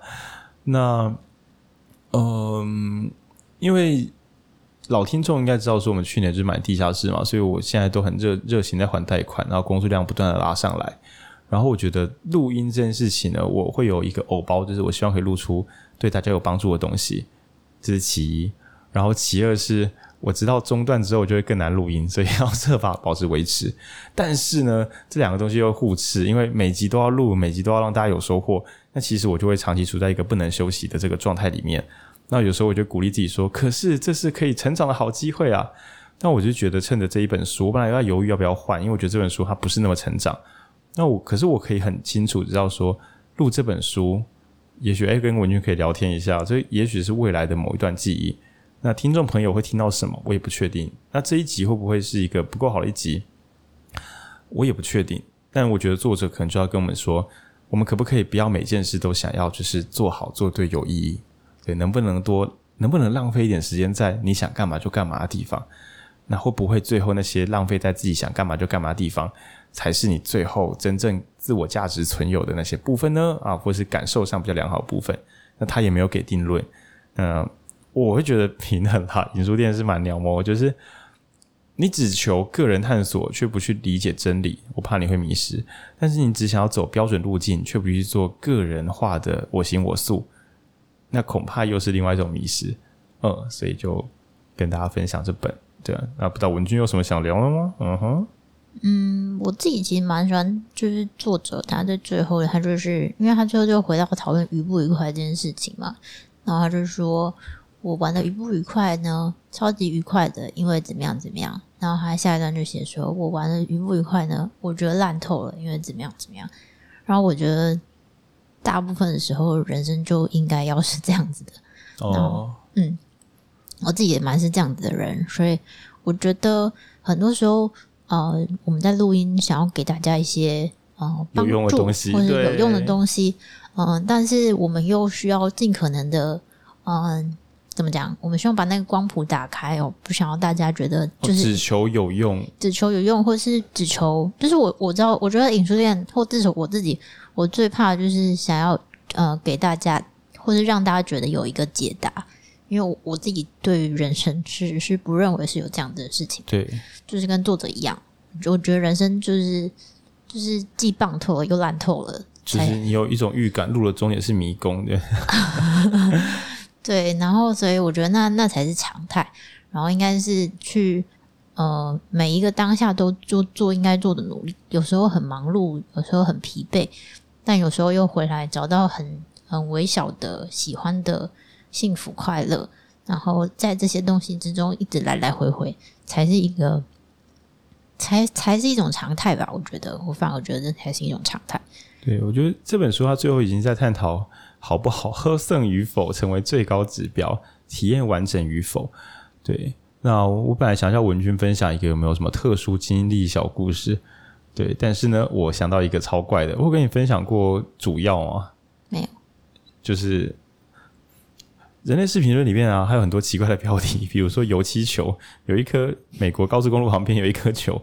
那嗯，因为老听众应该知道说我们去年就是买地下室嘛，所以我现在都很热热情在还贷款，然后工作量不断的拉上来。然后我觉得录音这件事情呢，我会有一个偶包，就是我希望可以录出对大家有帮助的东西，这是其一。然后其二是。我知道中断之后就会更难录音，所以要设法保持维持。但是呢，这两个东西又互斥，因为每集都要录，每集都要让大家有收获。那其实我就会长期处在一个不能休息的这个状态里面。那有时候我就鼓励自己说：“可是这是可以成长的好机会啊！”那我就觉得趁着这一本书，我本来要犹豫要不要换，因为我觉得这本书它不是那么成长。那我可是我可以很清楚知道说，录这本书，也许诶跟文君可以聊天一下，所以也许是未来的某一段记忆。那听众朋友会听到什么？我也不确定。那这一集会不会是一个不够好的一集？我也不确定。但我觉得作者可能就要跟我们说，我们可不可以不要每件事都想要就是做好做对有意义？对，能不能多能不能浪费一点时间在你想干嘛就干嘛的地方？那会不会最后那些浪费在自己想干嘛就干嘛的地方，才是你最后真正自我价值存有的那些部分呢？啊，或是感受上比较良好的部分？那他也没有给定论。嗯。我会觉得平衡哈，引书店是蛮鸟毛，就是你只求个人探索，却不去理解真理，我怕你会迷失；但是你只想要走标准路径，却不去做个人化的我行我素，那恐怕又是另外一种迷失。嗯，所以就跟大家分享这本，对啊，那不知道文君有什么想聊的吗？嗯哼，嗯，我自己其实蛮喜欢，就是作者他在最后，他就是因为他最后就回到讨论愉不愉快这件事情嘛，然后他就说。我玩的愉不愉快呢？超级愉快的，因为怎么样怎么样。然后他下一段就写说，我玩的愉不愉快呢？我觉得烂透了，因为怎么样怎么样。然后我觉得大部分的时候，人生就应该要是这样子的。哦，嗯，我自己也蛮是这样子的人，所以我觉得很多时候，呃，我们在录音想要给大家一些呃帮助有用的东西，或者有用的东西，嗯、呃，但是我们又需要尽可能的，嗯、呃。怎么讲？我们希望把那个光谱打开哦，不想要大家觉得就是只求有用，只求有用，或是只求就是我我知道，我觉得影书店或至少我自己，我最怕就是想要呃给大家，或是让大家觉得有一个解答，因为我我自己对于人生是是不认为是有这样的事情，对，就是跟作者一样，我觉得人生就是就是既棒透了又烂透了，就是你有一种预感，路的终点是迷宫的。对，然后所以我觉得那那才是常态，然后应该是去呃每一个当下都做做应该做的努力，有时候很忙碌，有时候很疲惫，但有时候又回来找到很很微小的喜欢的幸福快乐，然后在这些东西之中一直来来回回，才是一个才才是一种常态吧？我觉得，我反而觉得这才是一种常态。对，我觉得这本书它最后已经在探讨。好不好喝剩与否成为最高指标，体验完整与否。对，那我本来想叫文君分享一个有没有什么特殊经历小故事，对，但是呢，我想到一个超怪的，我跟你分享过主要吗？没有，就是《人类视频论》里面啊，还有很多奇怪的标题，比如说油漆球，有一颗美国高速公路旁边有一颗球，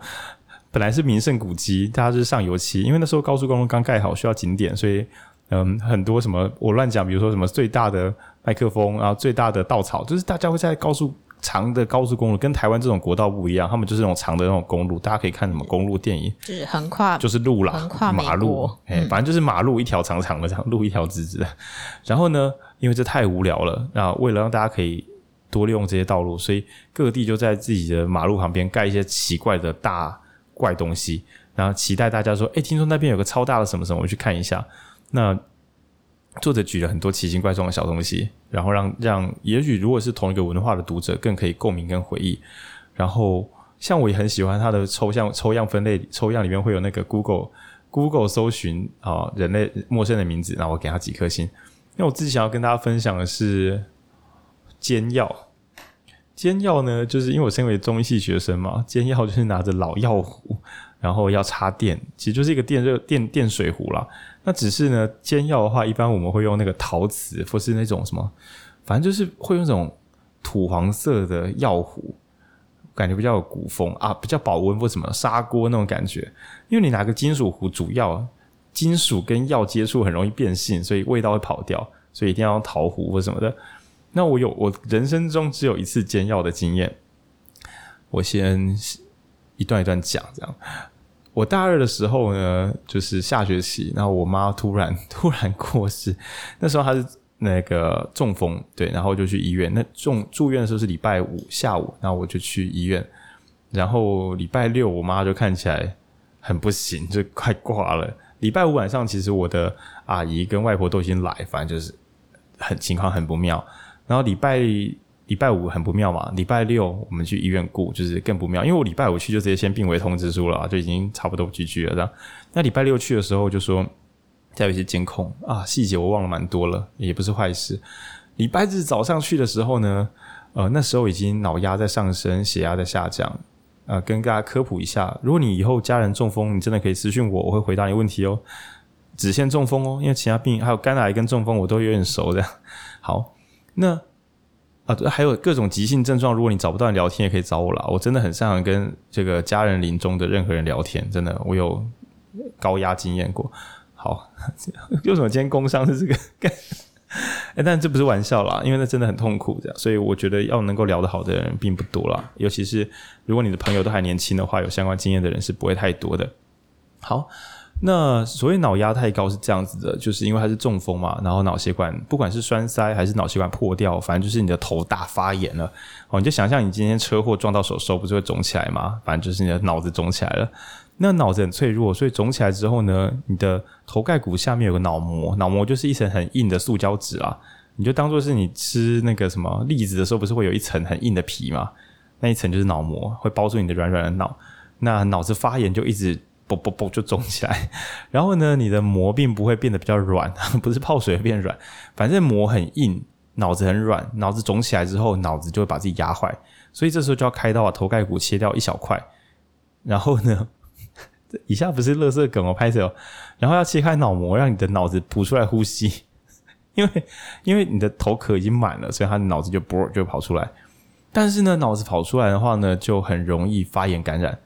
本来是名胜古迹，大家就是上油漆，因为那时候高速公路刚盖好，需要景点，所以。嗯，很多什么我乱讲，比如说什么最大的麦克风，然后最大的稻草，就是大家会在高速长的高速公路，跟台湾这种国道不一样，他们就是那种长的那种公路，大家可以看什么公路电影，就是横跨，就是路啦，马路，哎、反正就是马路一条长长的这样，路一条直直的。然后呢，因为这太无聊了，那为了让大家可以多利用这些道路，所以各地就在自己的马路旁边盖一些奇怪的大怪东西，然后期待大家说，哎、听说那边有个超大的什么什么，我去看一下。那作者举了很多奇形怪状的小东西，然后让让也许如果是同一个文化的读者更可以共鸣跟回忆。然后像我也很喜欢他的抽象抽样分类，抽样里面会有那个 Google Google 搜寻啊人类陌生的名字，然后我给他几颗星。那我自己想要跟大家分享的是煎药。煎药呢，就是因为我身为中医系学生嘛，煎药就是拿着老药壶，然后要插电，其实就是一个电热电电水壶啦。那只是呢，煎药的话，一般我们会用那个陶瓷，或是那种什么，反正就是会用那种土黄色的药壶，感觉比较有古风啊，比较保温或什么砂锅那种感觉。因为你拿个金属壶煮药，金属跟药接触很容易变性，所以味道会跑掉，所以一定要用陶壶或什么的。那我有我人生中只有一次煎药的经验，我先一段一段讲，这样。我大二的时候呢，就是下学期，然后我妈突然 突然过世，那时候她是那个中风，对，然后就去医院。那中住院的时候是礼拜五下午，然后我就去医院，然后礼拜六我妈就看起来很不行，就快挂了。礼拜五晚上，其实我的阿姨跟外婆都已经来，反正就是很情况很不妙。然后礼拜礼拜五很不妙嘛，礼拜六我们去医院顾，就是更不妙，因为我礼拜五去就直接先病危通知书了，就已经差不多 GG 了这样。那礼拜六去的时候就说再有一些监控啊，细节我忘了蛮多了，也不是坏事。礼拜日早上去的时候呢，呃，那时候已经脑压在上升，血压在下降。呃，跟大家科普一下，如果你以后家人中风，你真的可以私信我，我会回答你问题哦。只限中风哦，因为其他病还有肝癌跟中风我都有点熟的。好。那啊，还有各种急性症状，如果你找不到人聊天，也可以找我啦。我真的很擅长跟这个家人临终的任何人聊天，真的，我有高压经验过。好，为什么今天工伤是这个？哎、但这不是玩笑啦，因为那真的很痛苦，这样，所以我觉得要能够聊得好的人并不多啦。尤其是如果你的朋友都还年轻的话，有相关经验的人是不会太多的。好。那所谓脑压太高是这样子的，就是因为它是中风嘛，然后脑血管不管是栓塞还是脑血管破掉，反正就是你的头大发炎了。哦，你就想象你今天车祸撞到手手不是会肿起来吗？反正就是你的脑子肿起来了。那脑子很脆弱，所以肿起来之后呢，你的头盖骨下面有个脑膜，脑膜就是一层很硬的塑胶纸啊。你就当做是你吃那个什么栗子的时候，不是会有一层很硬的皮吗？那一层就是脑膜，会包住你的软软的脑。那脑子发炎就一直啵啵啵就肿起来。然后呢，你的膜并不会变得比较软，不是泡水会变软，反正膜很硬，脑子很软。脑子肿起来之后，脑子就会把自己压坏。所以这时候就要开刀把头盖骨切掉一小块。然后呢，以下不是乐色梗哦，拍摄。然后要切开脑膜，让你的脑子补出来呼吸。因为因为你的头壳已经满了，所以他的脑子就啵就跑出来。但是呢，脑子跑出来的话呢，就很容易发炎感染。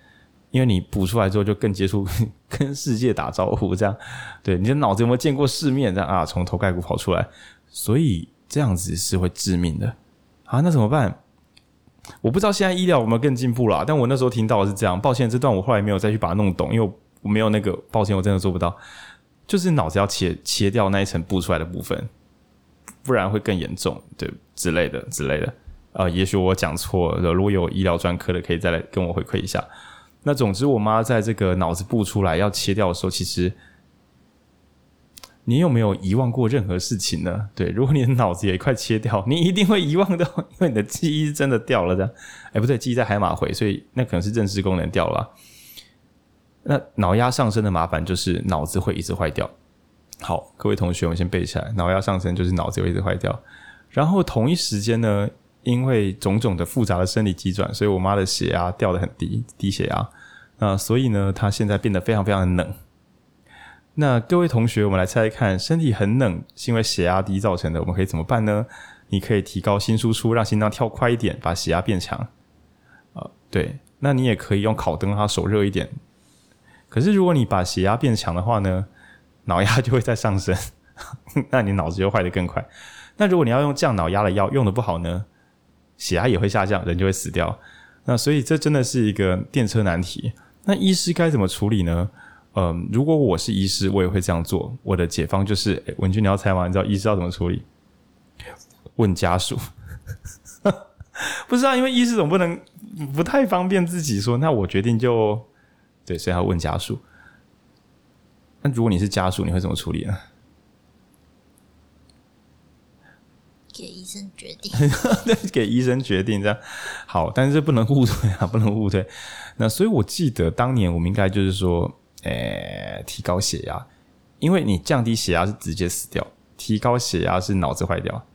因为你补出来之后，就更接触 跟世界打招呼，这样。对，你的脑子有没有见过世面？这样啊，从头盖骨跑出来，所以这样子是会致命的。啊，那怎么办？我不知道现在医疗有没有更进步啦，但我那时候听到是这样。抱歉，这段我后来没有再去把它弄懂，因为我没有那个。抱歉，我真的做不到。就是脑子要切切掉那一层布出来的部分，不然会更严重，对之类的之类的。啊、也许我讲错了，如果有医疗专科的，可以再来跟我回馈一下。那总之，我妈在这个脑子布出来要切掉的时候，其实你有没有遗忘过任何事情呢？对，如果你的脑子也快切掉，你一定会遗忘掉，因为你的记忆是真的掉了的。哎，不对，记忆在海马回，所以那可能是认知功能掉了。那脑压上升的麻烦就是脑子会一直坏掉。好，各位同学，我们先背起来。脑压上升就是脑子会一直坏掉。然后同一时间呢，因为种种的复杂的生理急转，所以我妈的血压掉得很低，低血压。那所以呢，她现在变得非常非常的冷。那各位同学，我们来猜猜看，身体很冷是因为血压低造成的，我们可以怎么办呢？你可以提高心输出，让心脏跳快一点，把血压变强。啊、对。那你也可以用烤灯让它手热一点。可是，如果你把血压变强的话呢，脑压就会再上升，那你脑子就坏得更快。那如果你要用降脑压的药，用的不好呢，血压也会下降，人就会死掉。那所以这真的是一个电车难题。那医师该怎么处理呢？嗯、如果我是医师，我也会这样做。我的解方就是，文君你要猜吗？你知道医师要怎么处理？问家属。不是啊，因为医师总不能不太方便自己说，那我决定就。对，所以要问家属。那如果你是家属，你会怎么处理呢？给医决定。给医生决定这样。好，但是不能误推啊，不能误推。那所以我记得当年我们应该就是说，诶，提高血压，因为你降低血压是直接死掉，提高血压是脑子坏掉。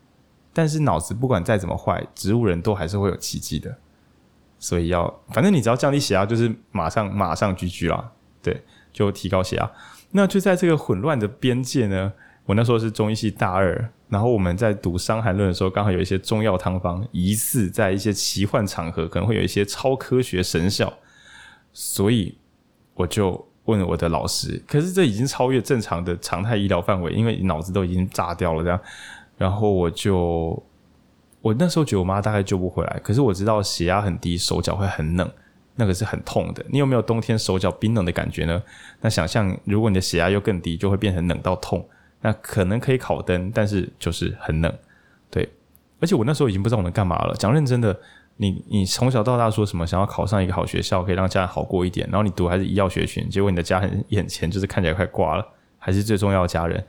但是脑子不管再怎么坏，植物人都还是会有奇迹的。所以要，反正你只要降低血压，就是马上马上 GG 啦，对，就提高血压。那就在这个混乱的边界呢，我那时候是中医系大二，然后我们在读《伤寒论》的时候，刚好有一些中药汤方，疑似在一些奇幻场合可能会有一些超科学神效，所以我就问我的老师，可是这已经超越正常的常态医疗范围，因为脑子都已经炸掉了这样，然后我就。我那时候觉得我妈大概救不回来，可是我知道血压很低，手脚会很冷，那个是很痛的。你有没有冬天手脚冰冷的感觉呢？那想象如果你的血压又更低，就会变成冷到痛。那可能可以烤灯，但是就是很冷。对，而且我那时候已经不知道我能干嘛了。讲认真的，你你从小到大说什么想要考上一个好学校，可以让家人好过一点，然后你读还是医药学群，结果你的家人眼前就是看起来快挂了，还是最重要的家人。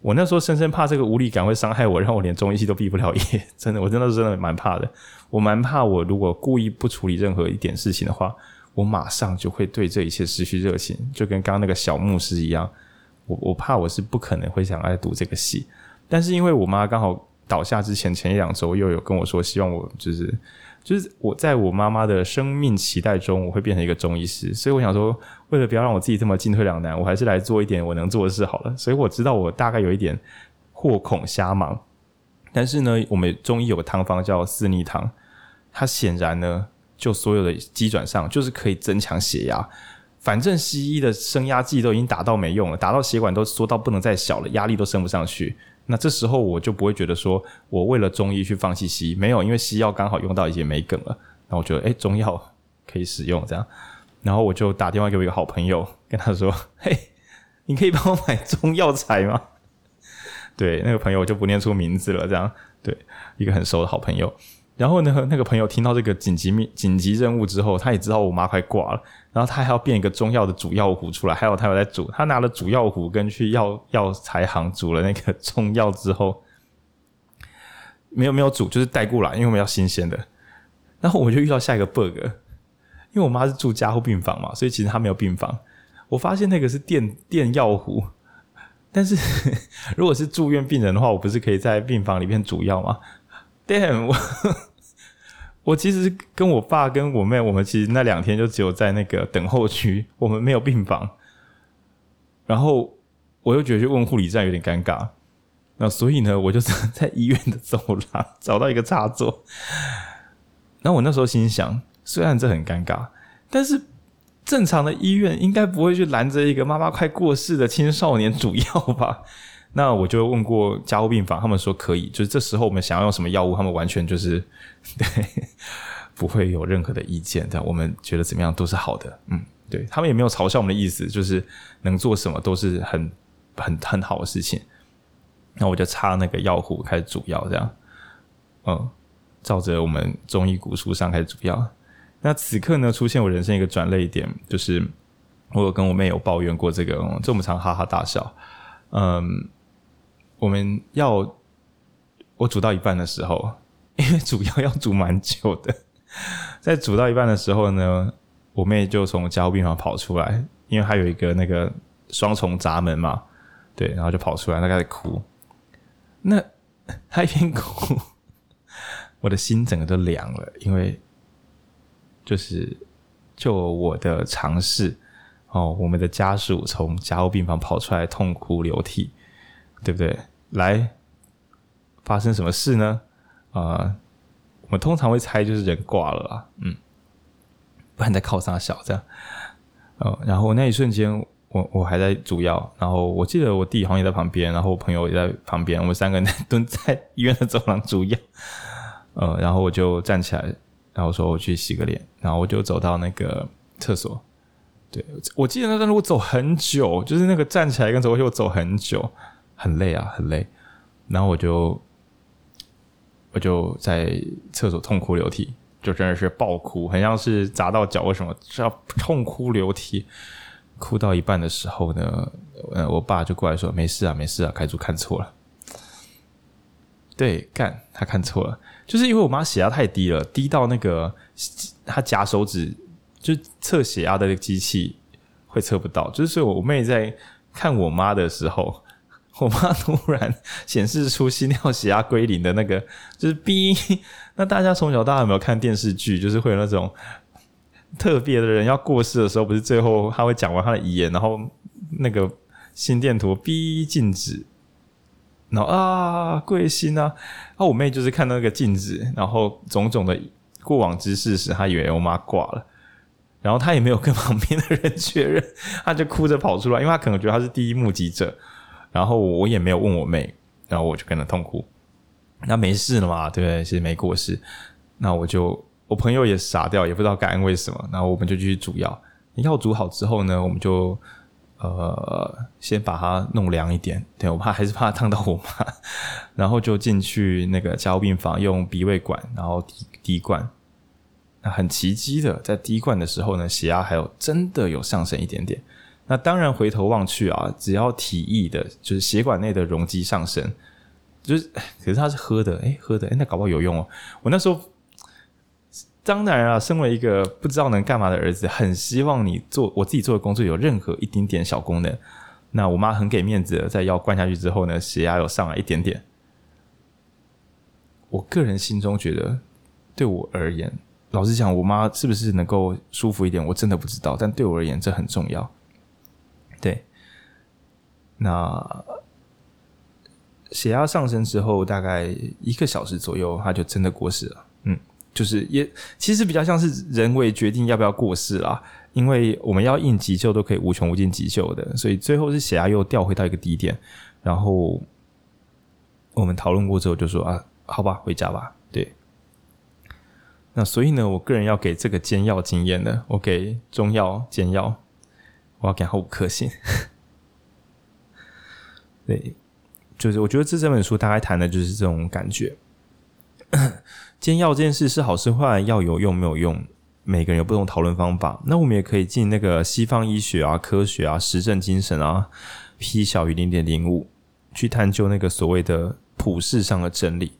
我那时候深深怕这个无力感会伤害我，让我连中医系都毕不了业。真的，我真的是真的蛮怕的。我蛮怕，我如果故意不处理任何一点事情的话，我马上就会对这一切失去热情，就跟刚刚那个小牧师一样。我我怕我是不可能会想来读这个系。但是因为我妈刚好倒下之前前一两周又有跟我说，希望我就是。就是我在我妈妈的生命期待中，我会变成一个中医师，所以我想说，为了不要让我自己这么进退两难，我还是来做一点我能做的事好了。所以我知道我大概有一点祸恐瞎忙，但是呢，我们中医有个汤方叫四逆汤，它显然呢，就所有的机转上就是可以增强血压。反正西医的升压剂都已经打到没用了，打到血管都缩到不能再小了，压力都升不上去。那这时候我就不会觉得说我为了中医去放弃西医，没有，因为西药刚好用到一些没梗了。那我觉得，诶，中药可以使用这样。然后我就打电话给我一个好朋友，跟他说：“ 嘿，你可以帮我买中药材吗？”对，那个朋友我就不念出名字了，这样对，一个很熟的好朋友。然后呢，那个朋友听到这个紧急命紧急任务之后，他也知道我妈快挂了，然后他还要变一个中药的煮药壶出来，还有他有在煮，他拿了煮药壶跟去药药材行煮了那个中药之后，没有没有煮，就是带过来，因为我们要新鲜的。然后我就遇到下一个 bug，因为我妈是住加护病房嘛，所以其实她没有病房。我发现那个是电电药壶，但是 如果是住院病人的话，我不是可以在病房里面煮药吗？Damn，我我其实跟我爸跟我妹，我们其实那两天就只有在那个等候区，我们没有病房。然后我又觉得去问护理站有点尴尬，那所以呢，我就在 医院的走廊找到一个插座。然后我那时候心想，虽然这很尴尬，但是。正常的医院应该不会去拦着一个妈妈快过世的青少年主药吧？那我就问过加护病房，他们说可以。就是这时候我们想要用什么药物，他们完全就是 对，不会有任何的意见。但我们觉得怎么样都是好的。嗯，对，他们也没有嘲笑我们的意思，就是能做什么都是很很很好的事情。那我就插那个药壶开始煮药，这样，嗯，照着我们中医古书上开始煮药。那此刻呢，出现我人生一个转捩点，就是我有跟我妹有抱怨过这个，这么长哈哈大笑。嗯，我们要我煮到一半的时候，因为煮药要煮蛮久的，在煮到一半的时候呢，我妹就从加护病房跑出来，因为她有一个那个双重闸门嘛，对，然后就跑出来，她开始哭。那 她一边哭，我的心整个都凉了，因为。就是，就我的尝试哦，我们的家属从加护病房跑出来痛哭流涕，对不对？来，发生什么事呢？啊、我们通常会猜就是人挂了啦，嗯，不然在靠啥小这样？呃，然后那一瞬间，我我还在煮药，然后我记得我弟好像也在旁边，然后我朋友也在旁边，我们三个人蹲在医院的走廊煮药，呃，然后我就站起来。然后说我去洗个脸，然后我就走到那个厕所。对，我记得那段路走很久，就是那个站起来跟走过去我走很久，很累啊，很累。然后我就我就在厕所痛哭流涕，就真的是爆哭，很像是砸到脚为什么，是要痛哭流涕。哭到一半的时候呢，呃，我爸就过来说：“没事啊，没事啊，开主看错了。”对，干他看错了。就是因为我妈血压太低了，低到那个她夹手指就测血压的那机器会测不到。就是所以我妹在看我妈的时候，我妈突然显示出心跳血压归零的那个，就是 B。那大家从小到大有没有看电视剧？就是会有那种特别的人要过世的时候，不是最后他会讲完他的遗言，然后那个心电图 B 静止。然后啊，贵心啊！啊，我妹就是看到那个镜子，然后种种的过往之事时，她以为我妈挂了，然后她也没有跟旁边的人 确认，她就哭着跑出来，因为她可能觉得她是第一目击者。然后我也没有问我妹，然后我就跟着痛哭。那没事了嘛？对不对？其实没过世。那我就我朋友也傻掉，也不知道该安慰什么。然后我们就继续煮药。药煮好之后呢，我们就。呃，先把它弄凉一点，对，我怕还是怕烫到我妈，然后就进去那个加护病房，用鼻胃管，然后滴滴灌。那很奇迹的，在滴灌的时候呢，血压还有真的有上升一点点。那当然回头望去啊，只要体液的，就是血管内的容积上升，就是可是它是喝的，诶，喝的，诶，那搞不好有用哦。我那时候。当然啊，身为一个不知道能干嘛的儿子，很希望你做我自己做的工作有任何一丁点小功能。那我妈很给面子的，在药灌下去之后呢，血压有上来一点点。我个人心中觉得，对我而言，老实讲，我妈是不是能够舒服一点，我真的不知道。但对我而言，这很重要。对，那血压上升之后，大概一个小时左右，她就真的过世了。嗯。就是也其实比较像是人为决定要不要过世啦，因为我们要应急救都可以无穷无尽急救的，所以最后是血压又掉回到一个低点，然后我们讨论过之后就说啊，好吧，回家吧。对，那所以呢，我个人要给这个煎药经验的，我给中药煎药，我要给他五颗星。对，就是我觉得这这本书大概谈的就是这种感觉。煎药这件事是好是坏，药有用没有用，每个人有不同讨论方法。那我们也可以进那个西方医学啊、科学啊、实证精神啊，P 小于零点零五，去探究那个所谓的普世上的真理。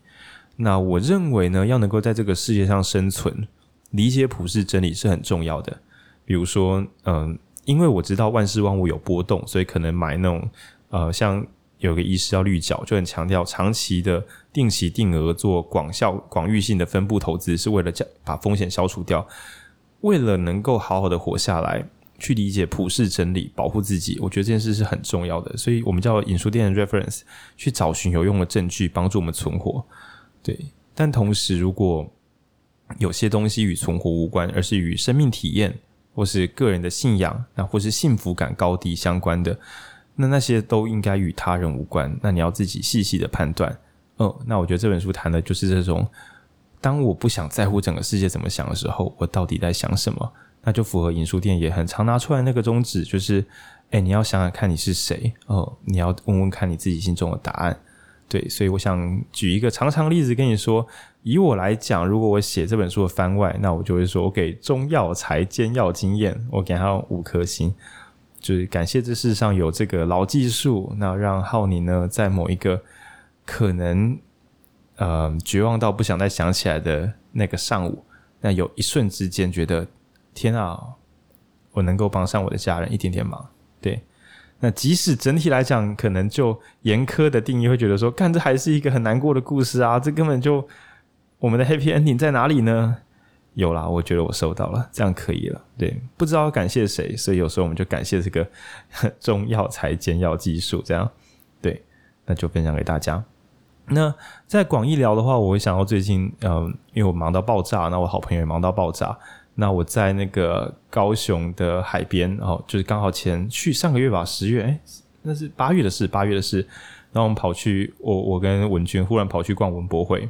那我认为呢，要能够在这个世界上生存，理解普世真理是很重要的。比如说，嗯，因为我知道万事万物有波动，所以可能买那种，呃，像有个医师叫绿角，就很强调长期的定期定额做广效、广域性的分布投资，是为了将把风险消除掉，为了能够好好的活下来。去理解普世真理，保护自己，我觉得这件事是很重要的。所以，我们叫引书店的 reference，去找寻有用的证据，帮助我们存活。对，但同时，如果有些东西与存活无关，而是与生命体验，或是个人的信仰，那或是幸福感高低相关的，那那些都应该与他人无关。那你要自己细细的判断。哦，那我觉得这本书谈的就是这种：当我不想在乎整个世界怎么想的时候，我到底在想什么？那就符合引书店也很常拿出来那个宗旨，就是，哎，你要想想看你是谁哦，你要问问看你自己心中的答案，对，所以我想举一个常常例子跟你说，以我来讲，如果我写这本书的番外，那我就会说我给中药材煎药经验，我给他五颗星，就是感谢这世上有这个老技术，那让浩宁呢在某一个可能呃绝望到不想再想起来的那个上午，那有一瞬之间觉得。天啊，我能够帮上我的家人一点点忙，对。那即使整体来讲，可能就严苛的定义会觉得说，看这还是一个很难过的故事啊，这根本就我们的 happy ending 在哪里呢？有啦，我觉得我收到了，这样可以了。对，不知道感谢谁，所以有时候我们就感谢这个 中药材煎药技术，这样对，那就分享给大家。那在广义聊的话，我会想到最近，嗯，因为我忙到爆炸，那我好朋友也忙到爆炸。那我在那个高雄的海边，哦，就是刚好前去上个月吧，十月，哎，那是八月的事，八月的事。然后我们跑去，我我跟文君忽然跑去逛文博会，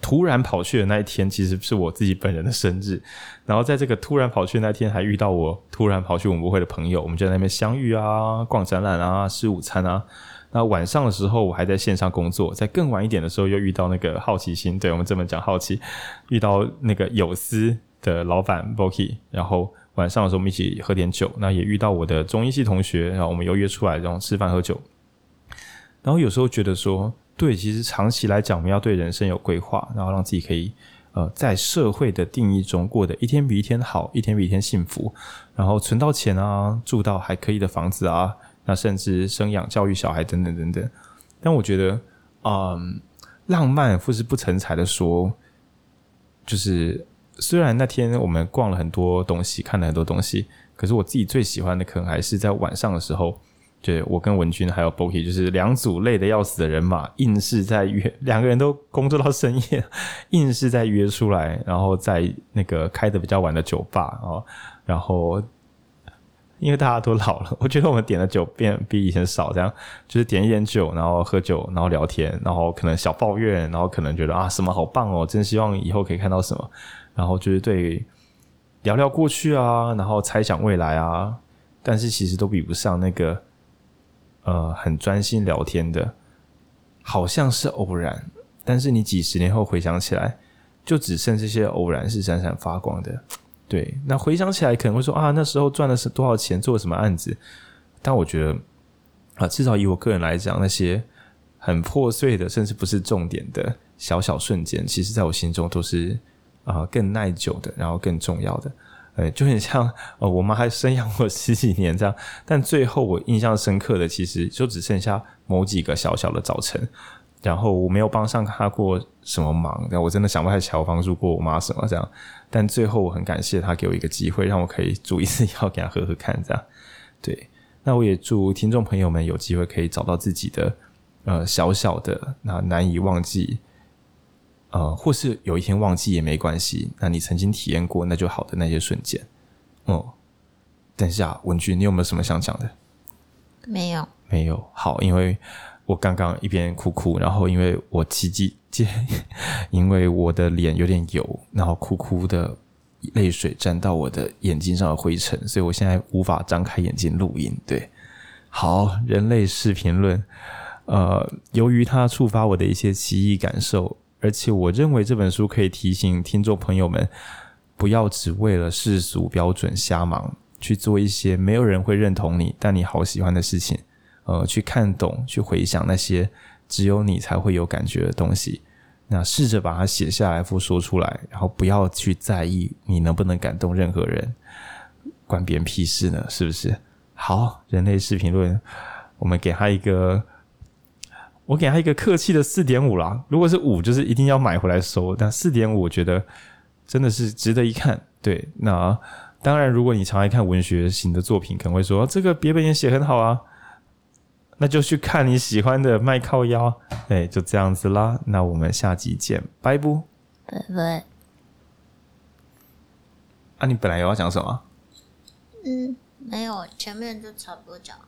突然跑去的那一天，其实是我自己本人的生日。然后在这个突然跑去的那天，还遇到我突然跑去文博会的朋友，我们就在那边相遇啊，逛展览啊，吃午餐啊。那晚上的时候，我还在线上工作，在更晚一点的时候，又遇到那个好奇心，对，我们这么讲好奇，遇到那个有思。的老板 Boki，然后晚上的时候我们一起喝点酒，那也遇到我的中医系同学，然后我们又约出来，然后吃饭喝酒。然后有时候觉得说，对，其实长期来讲，我们要对人生有规划，然后让自己可以呃在社会的定义中过得一天比一天好，一天比一天幸福，然后存到钱啊，住到还可以的房子啊，那甚至生养教育小孩等等等等。但我觉得，嗯、浪漫或是不成才的说，就是。虽然那天我们逛了很多东西，看了很多东西，可是我自己最喜欢的可能还是在晚上的时候，对，我跟文君还有 Boki，就是两组累得要死的人马，硬是在约，两个人都工作到深夜，硬是在约出来，然后在那个开的比较晚的酒吧哦，然后因为大家都老了，我觉得我们点的酒变比以前少，这样就是点一点酒，然后喝酒，然后聊天，然后可能小抱怨，然后可能觉得啊什么好棒哦，真希望以后可以看到什么。然后就是对聊聊过去啊，然后猜想未来啊，但是其实都比不上那个呃很专心聊天的，好像是偶然，但是你几十年后回想起来，就只剩这些偶然是闪闪发光的。对，那回想起来可能会说啊，那时候赚的是多少钱，做了什么案子？但我觉得啊，至少以我个人来讲，那些很破碎的，甚至不是重点的小小瞬间，其实在我心中都是。啊，更耐久的，然后更重要的，呃，就很像，呃，我妈还生养我十几年这样，但最后我印象深刻的，其实就只剩下某几个小小的早晨，然后我没有帮上她过什么忙，但我真的想不太起我帮助过我妈什么这样，但最后我很感谢她给我一个机会，让我可以煮一次药给她喝喝看这样，对，那我也祝听众朋友们有机会可以找到自己的，呃，小小的那难以忘记。呃，或是有一天忘记也没关系。那你曾经体验过那就好的那些瞬间，哦、嗯。等一下，文君，你有没有什么想讲的？没有，没有。好，因为我刚刚一边哭哭，然后因为我奇迹，因为我的脸有点油，然后哭哭的泪水沾到我的眼睛上的灰尘，所以我现在无法张开眼睛录音。对，好，人类视频论，呃，由于它触发我的一些奇异感受。而且我认为这本书可以提醒听众朋友们，不要只为了世俗标准瞎忙，去做一些没有人会认同你，但你好喜欢的事情。呃，去看懂，去回想那些只有你才会有感觉的东西。那试着把它写下来或说出来，然后不要去在意你能不能感动任何人，关别人屁事呢？是不是？好，人类视频论，我们给他一个，我给他一个客气的四点五啦。如果是五，就是一定要买回来收。但四点五，我觉得真的是值得一看。对，那当然，如果你常爱看文学型的作品，可能会说这个别本也写很好啊。那就去看你喜欢的麦靠腰，哎，就这样子啦。那我们下集见，拜不？拜拜。啊，你本来有要讲什么？嗯，没有，前面就差不多讲了。